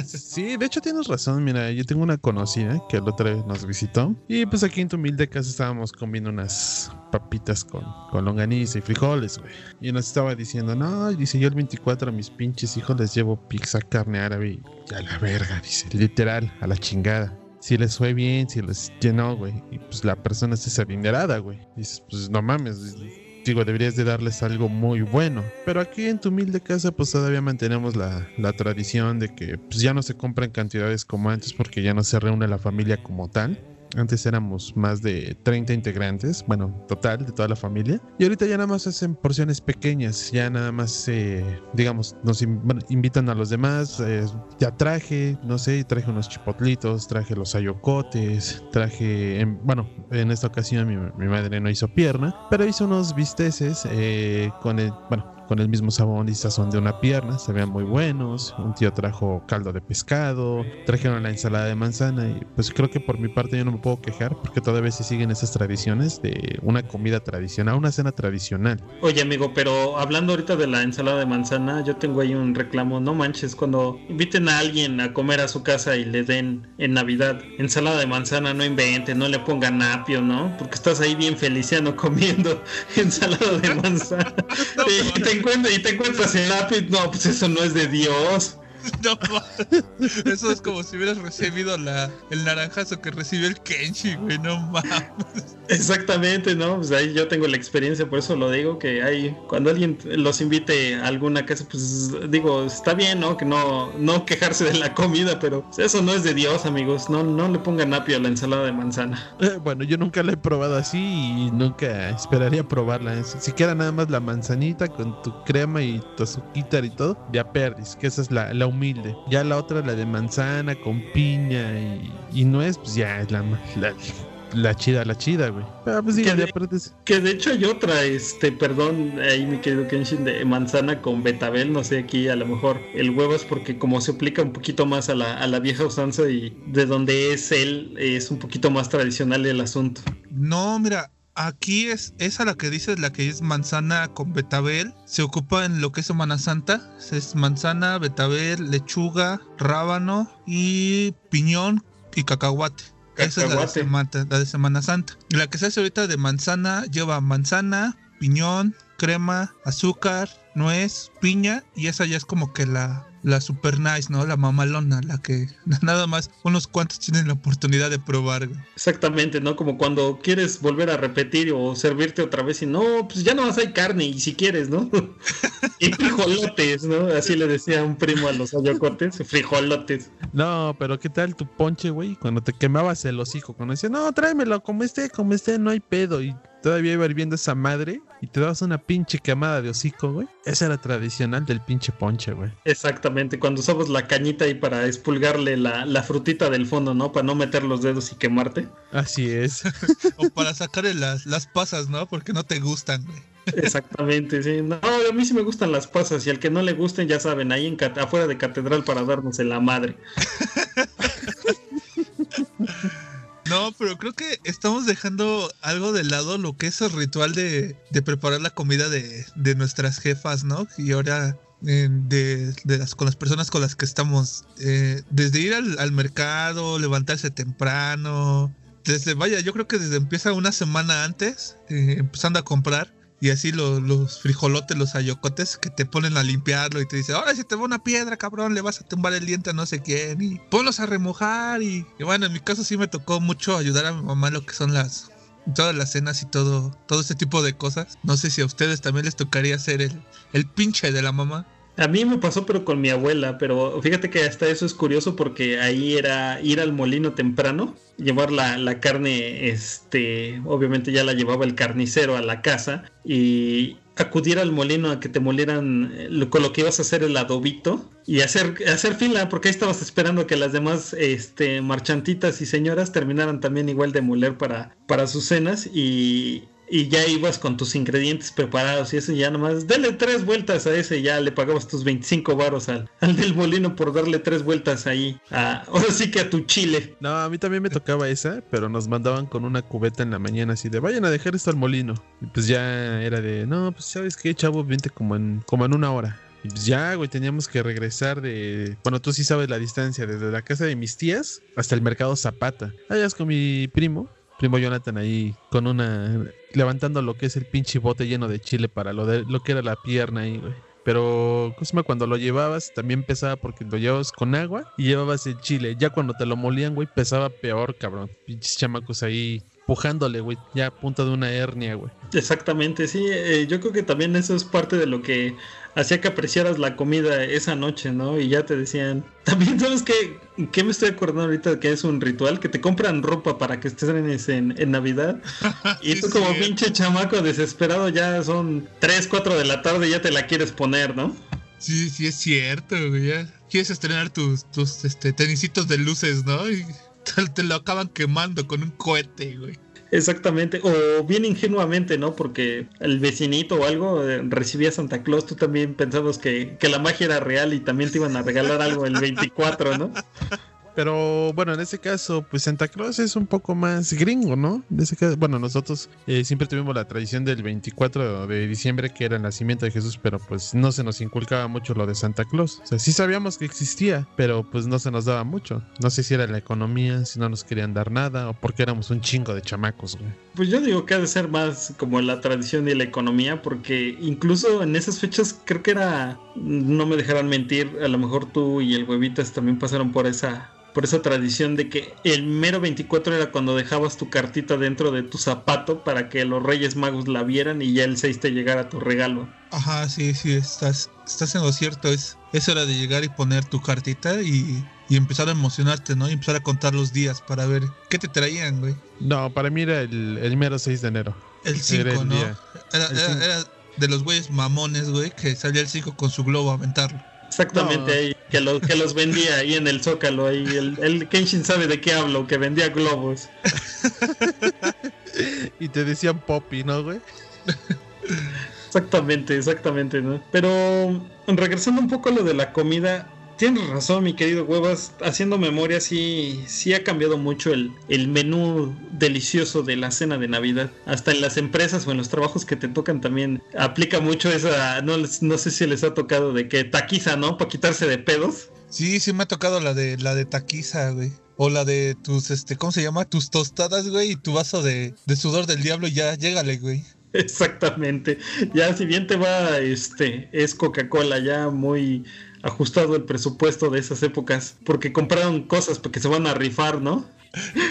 Sí, de hecho tienes razón. Mira, yo tengo una conocida que el otro vez nos visitó. Y pues aquí en tu humilde casa estábamos comiendo unas papitas con, con longaniza y frijoles, güey. Y nos estaba diciendo, no, dice yo el 24 a mis pinches hijos les llevo pizza, carne árabe y a la verga, dice, literal, a la chingada si les fue bien, si les llenó, güey. Y pues la persona es adinerada, güey. Dices, pues no mames, digo, deberías de darles algo muy bueno. Pero aquí en tu humilde casa, pues todavía mantenemos la, la tradición de que pues, ya no se compran cantidades como antes porque ya no se reúne la familia como tal. Antes éramos más de 30 integrantes, bueno, total, de toda la familia. Y ahorita ya nada más hacen porciones pequeñas, ya nada más, eh, digamos, nos invitan a los demás. Eh, ya traje, no sé, traje unos chipotlitos, traje los ayocotes, traje, en, bueno, en esta ocasión mi, mi, madre no hizo pierna, pero hizo unos bisteces eh, con el, bueno, con el mismo sabor y sazón de una pierna, se vean muy buenos. Un tío trajo caldo de pescado, trajeron la ensalada de manzana y pues creo que por mi parte yo no me puedo quejar porque todavía se siguen esas tradiciones de una comida tradicional, una cena tradicional. Oye amigo, pero hablando ahorita de la ensalada de manzana, yo tengo ahí un reclamo, no manches, cuando inviten a alguien a comer a su casa y le den en Navidad ensalada de manzana, no inventen, no le pongan apio, ¿no? Porque estás ahí bien feliciano comiendo ensalada de manzana y te encuentras el lápiz, no, pues eso no es de Dios. No, eso es como si hubieras recibido la, el naranjazo que recibió el Kenshi, güey, no mames. Exactamente, ¿no? Pues ahí yo tengo la experiencia, por eso lo digo, que hay, cuando alguien los invite a alguna casa, pues digo, está bien, ¿no? Que no, no quejarse de la comida, pero eso no es de Dios, amigos, no, no le pongan apio a la ensalada de manzana. Eh, bueno, yo nunca la he probado así y nunca esperaría probarla. Si queda nada más la manzanita con tu crema y tu azuquita y todo, ya perdis, que esa es la, la humilde. Ya la otra, la de manzana con piña y, y nuez, pues ya es la, la, chida, la chida, güey. Ah, pues que, de, que de hecho hay otra, este, perdón, ahí mi querido Kenshin, de manzana con betabel, no sé, aquí a lo mejor el huevo es porque como se aplica un poquito más a la, a la vieja usanza y de donde es él, es un poquito más tradicional el asunto. No, mira, Aquí es esa la que dices, la que es manzana con betabel. Se ocupa en lo que es Semana Santa. Es manzana, betabel, lechuga, rábano y piñón y cacahuate. Esa es la de, semana, la de Semana Santa. La que se hace ahorita de manzana lleva manzana, piñón, crema, azúcar, nuez, piña y esa ya es como que la, la super nice, ¿no? La mamalona, la que nada más unos cuantos tienen la oportunidad de probar. Exactamente, ¿no? Como cuando quieres volver a repetir o servirte otra vez y no, pues ya no más hay carne y si quieres, ¿no? y frijolotes, ¿no? Así le decía un primo a los ayocotes, frijolotes. No, pero ¿qué tal tu ponche, güey? Cuando te quemabas el hocico, cuando decía, no, tráemelo como esté, como esté, no hay pedo. Y todavía iba hirviendo esa madre y te dabas una pinche quemada de hocico, güey. Esa era tradicional del pinche ponche, güey. Exactamente, cuando usabas la cañita ahí para expulgarle la, la, frutita del fondo, ¿no? Para no meter los dedos y quemarte. Así es. o para sacarle las, las pasas, ¿no? Porque no te gustan, güey. Exactamente, sí. No, a mí sí me gustan las pasas y al que no le gusten, ya saben, ahí en afuera de catedral para darnos en la madre. No, pero creo que estamos dejando algo de lado lo que es el ritual de, de preparar la comida de, de, nuestras jefas, ¿no? Y ahora de, de, las, con las personas con las que estamos, eh, desde ir al, al, mercado, levantarse temprano, desde, vaya, yo creo que desde empieza una semana antes, eh, empezando a comprar y así los frijolotes, los ayocotes que te ponen a limpiarlo y te dicen, ahora si te va una piedra, cabrón, le vas a tumbar el diente a no sé quién y ponlos a remojar y, bueno, en mi caso sí me tocó mucho ayudar a mi mamá lo que son las todas las cenas y todo todo ese tipo de cosas. No sé si a ustedes también les tocaría hacer el, el pinche de la mamá. A mí me pasó pero con mi abuela, pero fíjate que hasta eso es curioso porque ahí era ir al molino temprano, llevar la, la carne, este, obviamente ya la llevaba el carnicero a la casa y acudir al molino a que te molieran eh, con lo que ibas a hacer el adobito y hacer, hacer fila, porque ahí estabas esperando que las demás este, marchantitas y señoras terminaran también igual de moler para, para sus cenas y, y ya ibas con tus ingredientes preparados y eso ya nomás, dale tres vueltas a ese, ya le pagabas tus 25 varos al, al del molino por darle tres vueltas ahí, a, ahora sí que a tu chile. No, a mí también me tocaba esa, pero nos mandaban con una cubeta en la mañana así de, vayan a dejar esto al molino. Y pues ya era de, no, pues sabes qué, chavo, vente como en, como en una hora. Y pues ya, güey, teníamos que regresar de. Bueno, tú sí sabes la distancia, desde la casa de mis tías hasta el mercado Zapata. Allá es con mi primo, primo Jonathan ahí, con una. levantando lo que es el pinche bote lleno de chile para lo, de, lo que era la pierna ahí, güey. Pero, Cosma, cuando lo llevabas también pesaba porque lo llevabas con agua y llevabas el chile. Ya cuando te lo molían, güey, pesaba peor, cabrón. Pinches chamacos ahí pujándole, güey, ya a punta de una hernia, güey. Exactamente, sí, eh, yo creo que también eso es parte de lo que hacía que apreciaras la comida esa noche, ¿no? Y ya te decían, también sabes que, ¿qué me estoy acordando ahorita que es un ritual? Que te compran ropa para que estés en, en Navidad. Y tú como pinche chamaco desesperado ya son 3, 4 de la tarde y ya te la quieres poner, ¿no? Sí, sí es cierto, güey. Ya quieres estrenar tus, tus este, tenisitos de luces, ¿no? Y te, te lo acaban quemando con un cohete, güey. Exactamente, o bien ingenuamente, ¿no? Porque el vecinito o algo eh, recibía Santa Claus, tú también pensabas que, que la magia era real y también te iban a regalar algo el 24, ¿no? Pero bueno, en ese caso, pues Santa Claus es un poco más gringo, ¿no? En ese caso, bueno, nosotros eh, siempre tuvimos la tradición del 24 de diciembre, que era el nacimiento de Jesús, pero pues no se nos inculcaba mucho lo de Santa Claus. O sea, sí sabíamos que existía, pero pues no se nos daba mucho. No sé si era la economía, si no nos querían dar nada, o porque éramos un chingo de chamacos, güey. Pues yo digo que ha de ser más como la tradición y la economía, porque incluso en esas fechas creo que era, no me dejarán mentir, a lo mejor tú y el huevitas también pasaron por esa por esa tradición de que el mero 24 era cuando dejabas tu cartita dentro de tu zapato para que los Reyes Magos la vieran y ya el 6 te llegara tu regalo. Ajá, sí, sí, estás, estás en lo cierto. Es, es hora de llegar y poner tu cartita y, y empezar a emocionarte, ¿no? Y empezar a contar los días para ver qué te traían, güey. No, para mí era el, el mero 6 de enero. El 5, el ¿no? día. Era, El era- era de los güeyes mamones, güey, que salía el 5 con su globo a aventarlo. Exactamente No. ahí, que, lo- que los vendía ahí en el Zócalo, ahí el, el Kenshin sabe de qué hablo, que vendía globos. Y te decían Poppy, ¿no, güey? Exactamente, exactamente, ¿no? Pero regresando un poco a lo de la comida, tienes razón, mi querido Huevas, haciendo memoria, sí, sí ha cambiado mucho el, el menú delicioso de la cena de Navidad. Hasta en las empresas o en los trabajos que te tocan también aplica mucho esa, no, no sé si les ha tocado de que taquiza, ¿no? Para quitarse de pedos. Sí, sí me ha tocado la de la de taquiza, güey. O la de tus, este, ¿cómo se llama? Tus tostadas, güey, y tu vaso de, de sudor del diablo, ya, llégale, güey. Exactamente. Ya si bien te va, este, es Coca-Cola ya muy ajustado el presupuesto de esas épocas, porque compraron cosas porque se van a rifar, ¿no?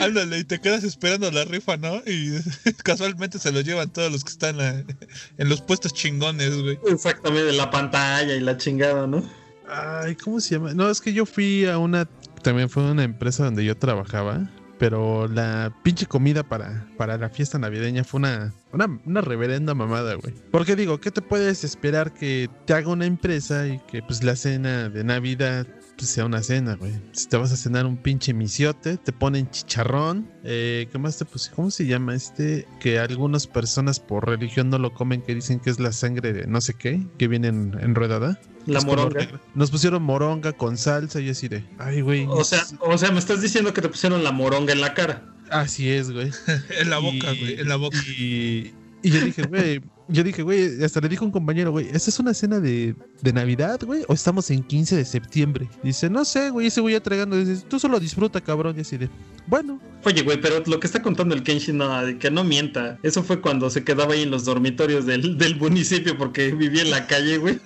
Ándale, y te quedas esperando la rifa, ¿no? Y casualmente se lo llevan todos los que están en los puestos chingones, güey. Exactamente, la pantalla y la chingada, ¿no? Ay, ¿cómo se llama? No, es que yo fui a una. También fue una empresa donde yo trabajaba. Pero la pinche comida para, para la fiesta navideña fue una, una, una reverenda mamada, güey. Porque digo, ¿qué te puedes esperar que te haga una empresa y que pues la cena de Navidad pues, sea una cena, güey? Si te vas a cenar un pinche misiote, te ponen chicharrón. Eh, ¿Qué más te puse? ¿Cómo se llama este? Que algunas personas por religión no lo comen, que dicen que es la sangre de no sé qué, que viene en- enredada. La moronga. Nos pusieron moronga con salsa y así de. Ay, güey. O sea, o sea, me estás diciendo que te pusieron la moronga en la cara. Así es, güey. En la boca, Y- güey, en la boca. Y, y yo dije, güey. Yo dije, güey, hasta le dijo un compañero, güey, ¿esta es una cena de, de Navidad, güey? ¿O estamos en 15 de septiembre? Dice, no sé, güey, ese güey ya tragando. Dice, tú solo disfruta, cabrón. Y así de, bueno. Oye, güey, pero lo que está contando el Kenshin, no, que no mienta. Eso fue cuando se quedaba ahí en los dormitorios del, del municipio porque vivía en la calle, güey.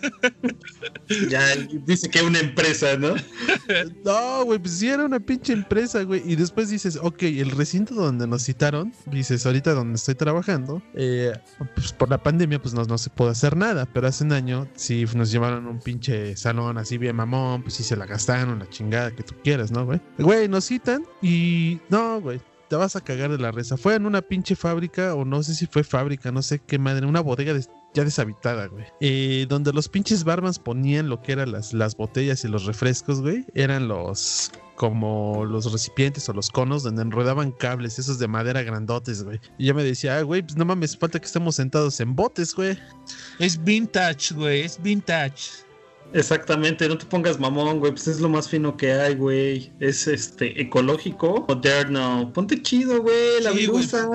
ya dice que una empresa, ¿no? No, güey, pues sí era una pinche empresa, güey. Y después dices, ok, el recinto donde nos citaron, dices, ahorita donde estoy trabajando, eh, pues por la pandemia, pues no, no se puede hacer nada. Pero hace un año, sí nos llevaron un pinche salón así bien mamón, pues sí se la gastaron, la chingada que tú quieras, ¿no, güey? Güey, nos citan y no, güey. Te vas a cagar de la reza. Fue en una pinche fábrica, o no sé si fue fábrica, no sé qué madre, una bodega de- ya deshabitada, güey. Eh, donde los pinches barbans ponían lo que eran las, las botellas y los refrescos, güey. Eran los como los recipientes o los conos donde enredaban cables, esos de madera grandotes, güey. Y ya me decía, ah, güey, pues no mames, falta que estemos sentados en botes, güey. Es vintage, güey, es vintage. Exactamente, no te pongas mamón, güey, pues es lo más fino que hay, güey. Es este ecológico, moderno. Ponte chido, güey, la Sí, virusa.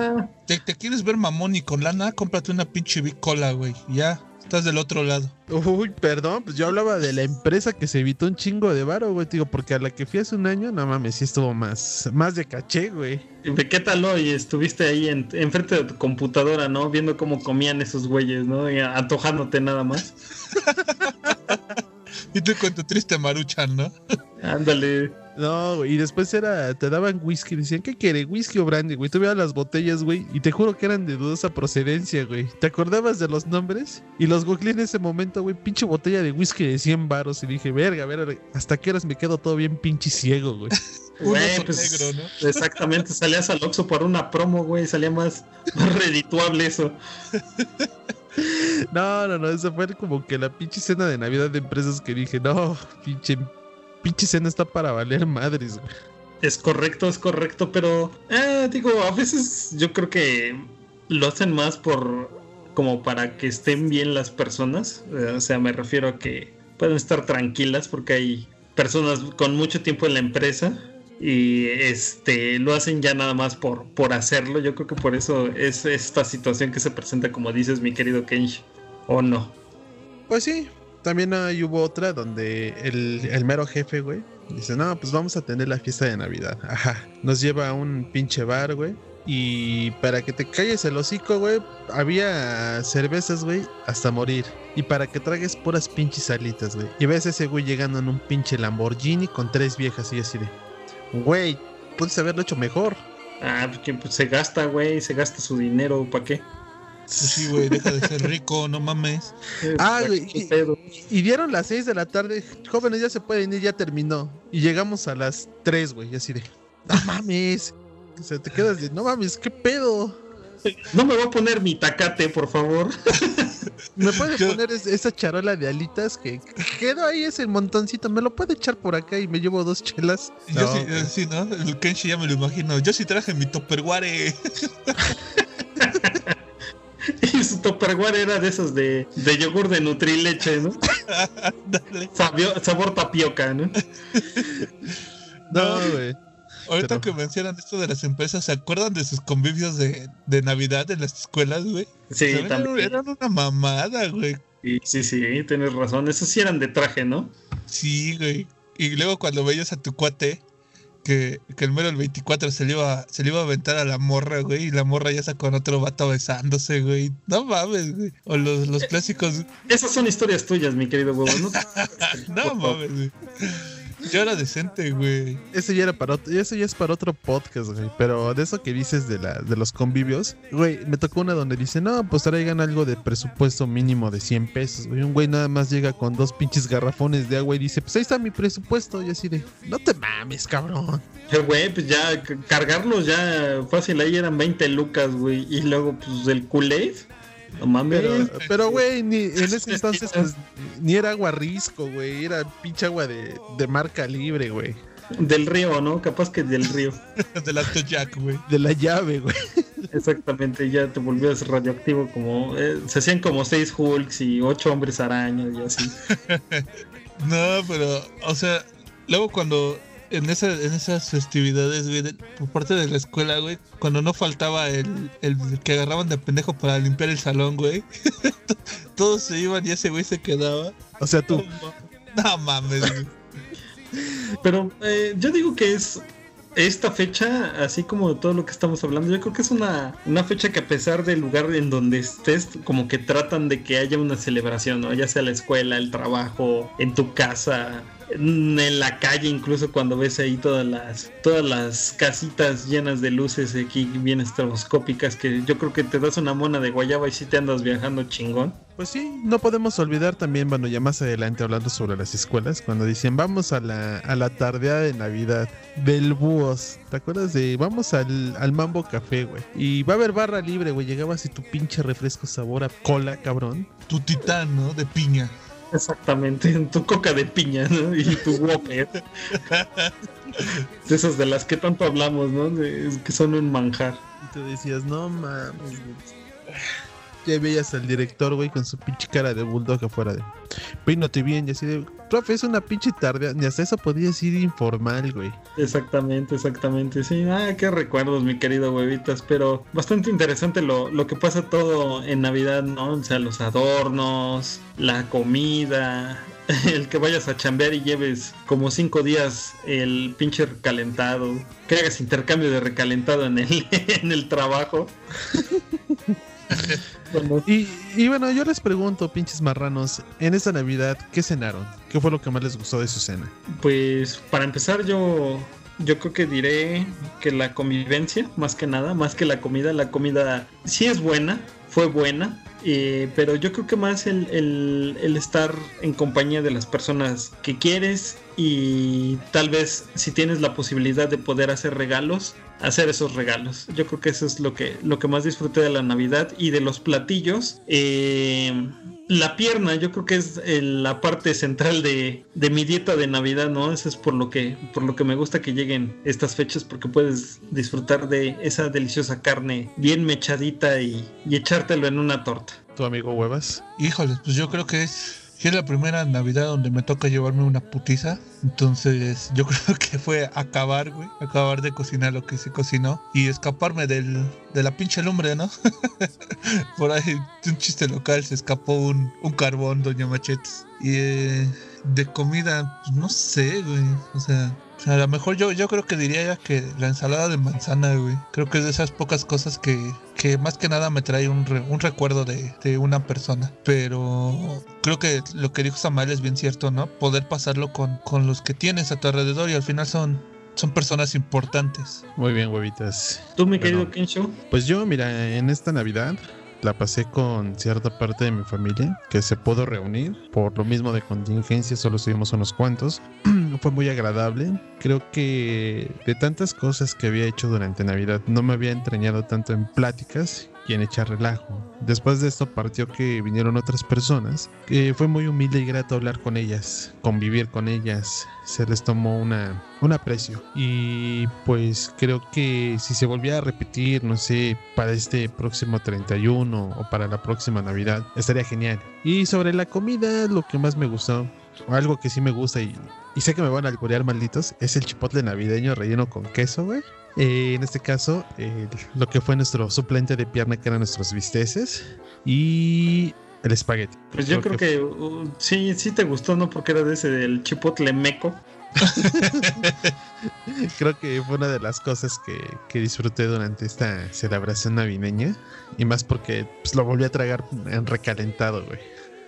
¿Te, te quieres ver mamón y con lana? Cómprate una pinche bicola, güey. Ya, estás del otro lado. Uy, perdón, pues yo hablaba de la empresa que se evitó un chingo de varo, güey, te digo, porque a la que fui hace un año, no mames, sí estuvo más, más de caché, güey. ¿De qué tal hoy? Estuviste ahí en, enfrente de tu computadora, ¿no? Viendo cómo comían esos güeyes, ¿no? Y antojándote nada más. Y tú con tu triste maruchan, ¿no? Ándale. No, güey, y después era, te daban whisky, decían, ¿qué quiere? ¿Whisky o brandy, güey? Tú veías las botellas, güey, y te juro que eran de dudosa procedencia, güey. ¿Te acordabas de los nombres? Y los googleé en ese momento, güey, pinche botella de whisky de 100 varos, y dije, verga, verga, ¿hasta qué horas me quedo todo bien pinche ciego, güey? Güey, pues, negro, ¿no? Exactamente, salías al Oxxo por una promo, güey, salía más, más redituable eso. No, no, no, esa fue como que la pinche cena de Navidad de empresas que dije, no, pinche, cena está para valer madres. Es correcto, es correcto, pero eh, digo, a veces yo creo que lo hacen más por como para que estén bien las personas. Eh, o sea, me refiero a que pueden estar tranquilas porque hay personas con mucho tiempo en la empresa y este lo hacen ya nada más por, por hacerlo. Yo creo que por eso es esta situación que se presenta como dices, mi querido Kenji. ¿O no? Pues sí, también ahí hubo otra donde el, el mero jefe, güey, dice, no, pues vamos a tener la fiesta de Navidad. Ajá, nos lleva a un pinche bar, güey. Y para que te calles el hocico, güey, había cervezas, güey, hasta morir. Y para que tragues puras pinches salitas, güey. Y ves a ese güey llegando en un pinche Lamborghini con tres viejas y así de, güey, puedes haberlo hecho mejor. Ah, porque pues, se gasta, güey, se gasta su dinero, ¿para qué? Pues sí, güey, deja de ser rico, no mames. Ah, ¿Pa' güey, qué y- pedo? Y dieron las 6 de la tarde. Jóvenes, ya se pueden ir, ya terminó. Y llegamos a las 3, güey. y Así de. No mames. O sea, te quedas de. No mames, ¿qué pedo? No me voy a poner mi tacate, por favor. ¿Me puede ¿Qué? poner es- esa charola de alitas que quedó ahí ese montoncito? ¿Me lo puede echar por acá y me llevo dos chelas? Yo sí, eh, sí, ¿no? El Kenshi ya me lo imagino. Yo sí traje mi topperware. Y su topperware era de esos de, de yogur de Nutrileche, ¿no? Dale. Sabio- sabor tapioca, ¿no? No, güey. Ahorita Pero- que mencionan esto de las empresas, ¿se acuerdan de sus convivios de, de Navidad en las escuelas, güey? Sí, Eran- también. Eran una mamada, güey. Sí, sí, sí, tienes razón. Esos sí eran de traje, ¿no? Sí, güey. Y luego cuando veías a tu cuate, que, que el mero el 24 se le, iba, se le iba a aventar a la morra, güey, y la morra ya está con otro vato besándose, güey. No mames, güey. O los, los clásicos. Esas son historias tuyas, mi querido huevo. ¿no? No mames, güey. Yo era decente, güey. Eso ya era para otro, eso ya es para otro podcast, güey. Pero de eso que dices de la, de los convivios, güey, me tocó una donde dice, no, pues traigan algo de presupuesto mínimo de 100 pesos, güey. Un güey nada más llega con dos pinches garrafones de agua y dice, pues ahí está mi presupuesto. Y así de, no te mames, cabrón. Eh, Güey, pues ya cargarlos ya fácil. Ahí eran 20 lucas, güey. Y luego, pues el Kool-Aid. No mames. Pero, pero, güey, ni en ese entonces, pues, ni era agua risco, güey. Era pinche agua de, de marca libre, güey. Del río, ¿no? Capaz que del río. Del alto Jack, güey. De la llave, güey. Exactamente, ya te volvías radioactivo como... eh, se hacían como seis Hulks y ocho hombres arañas y así. No, pero, o sea, luego cuando en, esa, en esas festividades, güey, de- por parte de la escuela, güey, cuando no faltaba el, el que agarraban de pendejo para limpiar el salón, güey, todos se iban y ese güey se quedaba. O sea, tú. No mames, güey. Pero eh, yo digo que es esta fecha, así como todo lo que estamos hablando, yo creo que es una, una fecha que a pesar del lugar en donde estés, como que tratan de que haya una celebración, ¿no? Ya sea la escuela, el trabajo, en tu casa. En la calle, incluso cuando ves ahí todas las, todas las casitas llenas de luces aquí bien estroboscópicas, que yo creo que te das una mona de guayaba y si te andas viajando chingón. Pues sí, no podemos olvidar también, bueno, ya más adelante hablando sobre las escuelas, cuando dicen vamos a la, a la tardeada de Navidad del búhos. ¿Te acuerdas de vamos al, al Mambo Café, güey? Y va a haber barra libre, güey. Llegabas y tu pinche refresco sabor a cola, cabrón. Tu titán, ¿no? De piña. Exactamente, tu coca de piña, ¿no? Y tu Whopper. de esas de las que tanto hablamos, ¿no? De, que son un manjar. Y tú decías, no mames, ya veías al director, güey, con su pinche cara de bulldog afuera de. Peínate bien, y así de. Profe, es una pinche tarde. Ni hasta eso podías ir informal, güey. Exactamente, exactamente. Sí, ah, qué recuerdos, mi querido huevitas. Pero bastante interesante lo, lo que pasa todo en Navidad, ¿no? O sea, los adornos, la comida, el que vayas a chambear y lleves como cinco días el pinche recalentado, que hagas intercambio de recalentado en el, en el trabajo. y, bueno, yo les pregunto, pinches marranos, en esta Navidad, ¿qué cenaron? ¿Qué fue lo que más les gustó de su cena? Pues para empezar yo, yo creo que diré que la convivencia, más que nada, más que la comida, la comida sí es buena, fue buena, eh, pero yo creo que más el, el, estar en compañía de las personas que quieres y tal vez si tienes la posibilidad de poder hacer regalos, hacer esos regalos. Yo creo que eso es lo que, lo que más disfruté de la Navidad y de los platillos. Eh, la pierna, yo creo que es eh, la parte central de, de, mi dieta de Navidad, ¿no? Eso es por lo que, por lo que me gusta que lleguen estas fechas, porque puedes disfrutar de esa deliciosa carne bien mechadita y, y echártelo en una torta. ¿Tu amigo Huevas? Híjole, pues yo creo que es es la primera Navidad donde me toca llevarme una putiza. Entonces yo creo que fue acabar, güey. Acabar de cocinar lo que se cocinó. Y escaparme del, de la pinche lumbre, ¿no? Por ahí, un chiste local, se escapó un, un carbón, doña Machetes. Y eh, de comida, pues, no sé, güey. O sea, a lo mejor yo, yo creo que diría ya que la ensalada de manzana, güey. Creo que es de esas pocas cosas que, que más que nada me trae un, un recuerdo de, de, una persona. Pero creo que lo que dijo Samuel es bien cierto, ¿no? Poder pasarlo con, con los que tienes a tu alrededor y al final son, son personas importantes. Muy bien, huevitas. ¿Tú, mi querido Kensho? Pues yo, mira, en esta Navidad la pasé con cierta parte de mi familia que se pudo reunir. Por lo mismo de contingencia, solo estuvimos unos cuantos. Fue muy agradable. Creo que de tantas cosas que había hecho durante Navidad, no me había entrañado tanto en pláticas y en echar relajo. Después de esto partió que vinieron otras personas, que fue muy humilde y grato hablar con ellas, convivir con ellas, se les tomó una, un aprecio. Y pues creo que si se volviera a repetir, no sé, para este próximo 31 o para la próxima Navidad, estaría genial. Y sobre la comida, lo que más me gustó, o algo que sí me gusta y, y sé que me van a alcorear malditos, es el chipotle navideño relleno con queso, güey. Eh, en este caso, eh, lo que fue nuestro suplente de pierna, que eran nuestros bisteces, y el espagueti. Pues yo creo, que, uh, sí, sí te gustó, ¿no? Porque era de ese del chipotle meco. creo que fue una de las cosas que, que, disfruté durante esta celebración navideña. Y más porque pues, lo volví a tragar en recalentado, güey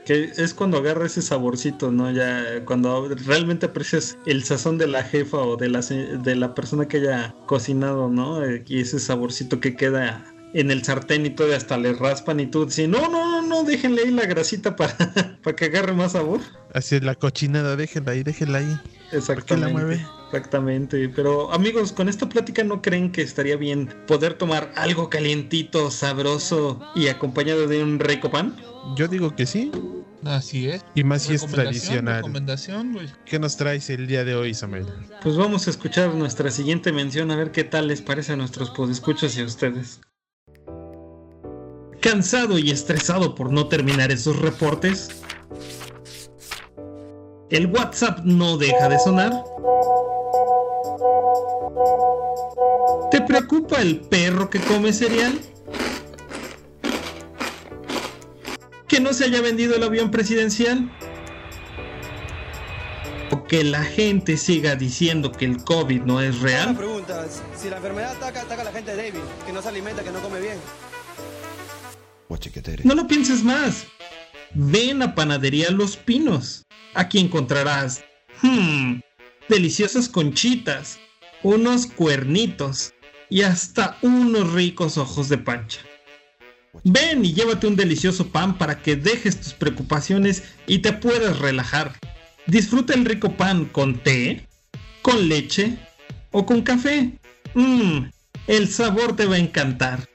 que es cuando agarra ese saborcito, ¿no? Ya cuando realmente aprecias el sazón de la jefa o de la, de la persona que haya cocinado, ¿no? Y ese saborcito que queda en el sartén y todo, hasta le raspan y tú dices, no, no, no, no, déjenle ahí la grasita para, para que agarre más sabor. Así es la cochinada, déjenla ahí, déjenla ahí. Exactamente. La mueve? Exactamente. Pero amigos, con esta plática no creen que estaría bien poder tomar algo calientito, sabroso y acompañado de un rico pan? Yo digo que sí. Así es. Y más si es tradicional. Recomendación, ¿Qué nos traes el día de hoy, Samuel? Pues vamos a escuchar nuestra siguiente mención a ver qué tal les parece a nuestros podescuchos y a ustedes. ¿Cansado y estresado por no terminar esos reportes? ¿El WhatsApp no deja de sonar? ¿Te preocupa el perro que come cereal? que no se haya vendido el avión presidencial. O que la gente siga diciendo que el COVID no es real. Pregunta, si la enfermedad ataca, ataca a la gente débil, que no se alimenta, que no come bien. No lo pienses más. Ven a Panadería Los Pinos. Aquí encontrarás Hmm, deliciosas conchitas, unos cuernitos y hasta unos ricos ojos de pancha. Ven y llévate un delicioso pan para que dejes tus preocupaciones y te puedas relajar. Disfruta el rico pan con té, con leche o con café. Mmm, el sabor te va a encantar.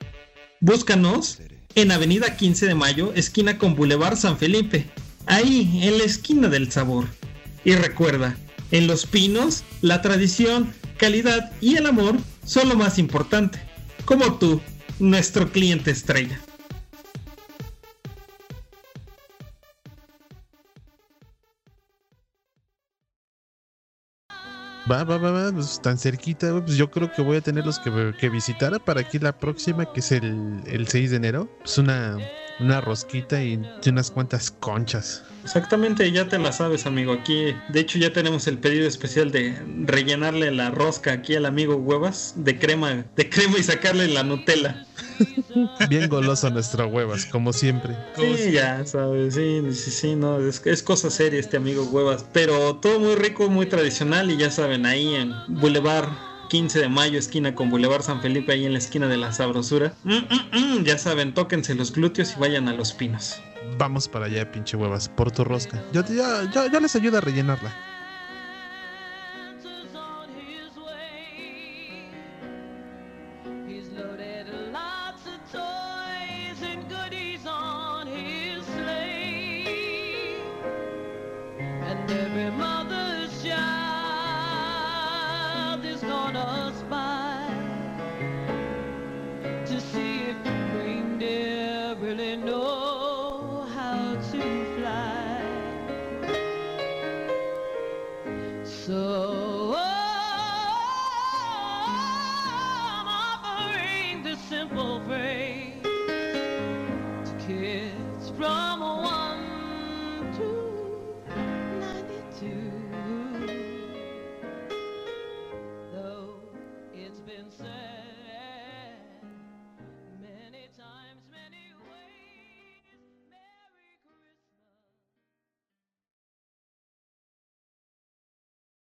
Búscanos en Avenida 15 de Mayo, esquina con Boulevard San Felipe. Ahí, en la esquina del sabor. Y recuerda, en Los Pinos, la tradición, calidad y el amor son lo más importante. Como tú, nuestro cliente estrella. Va, va, va, va, pues tan cerquita, pues yo creo que voy a tenerlos que, que visitar para aquí la próxima, que es el, el 6 de enero. Pues una, una rosquita y unas cuantas conchas. Exactamente, ya te la sabes, amigo. Aquí, de hecho, ya tenemos el pedido especial de rellenarle la rosca aquí al amigo Huevas de crema, de crema y sacarle la Nutella. Bien goloso nuestro Huevas, como siempre. Sí, ya sabes, sí, sí, sí, no, es, es cosa seria este amigo Huevas, pero todo muy rico, muy tradicional y ya saben, ahí en Boulevard 15 de mayo, esquina con Boulevard San Felipe, ahí en la esquina de la sabrosura. Mm, mm, mm, ya saben, tóquense los glúteos y vayan a los pinos. Vamos para allá, pinche huevas, por tu rosca. Yo, yo les ayudo a rellenarla.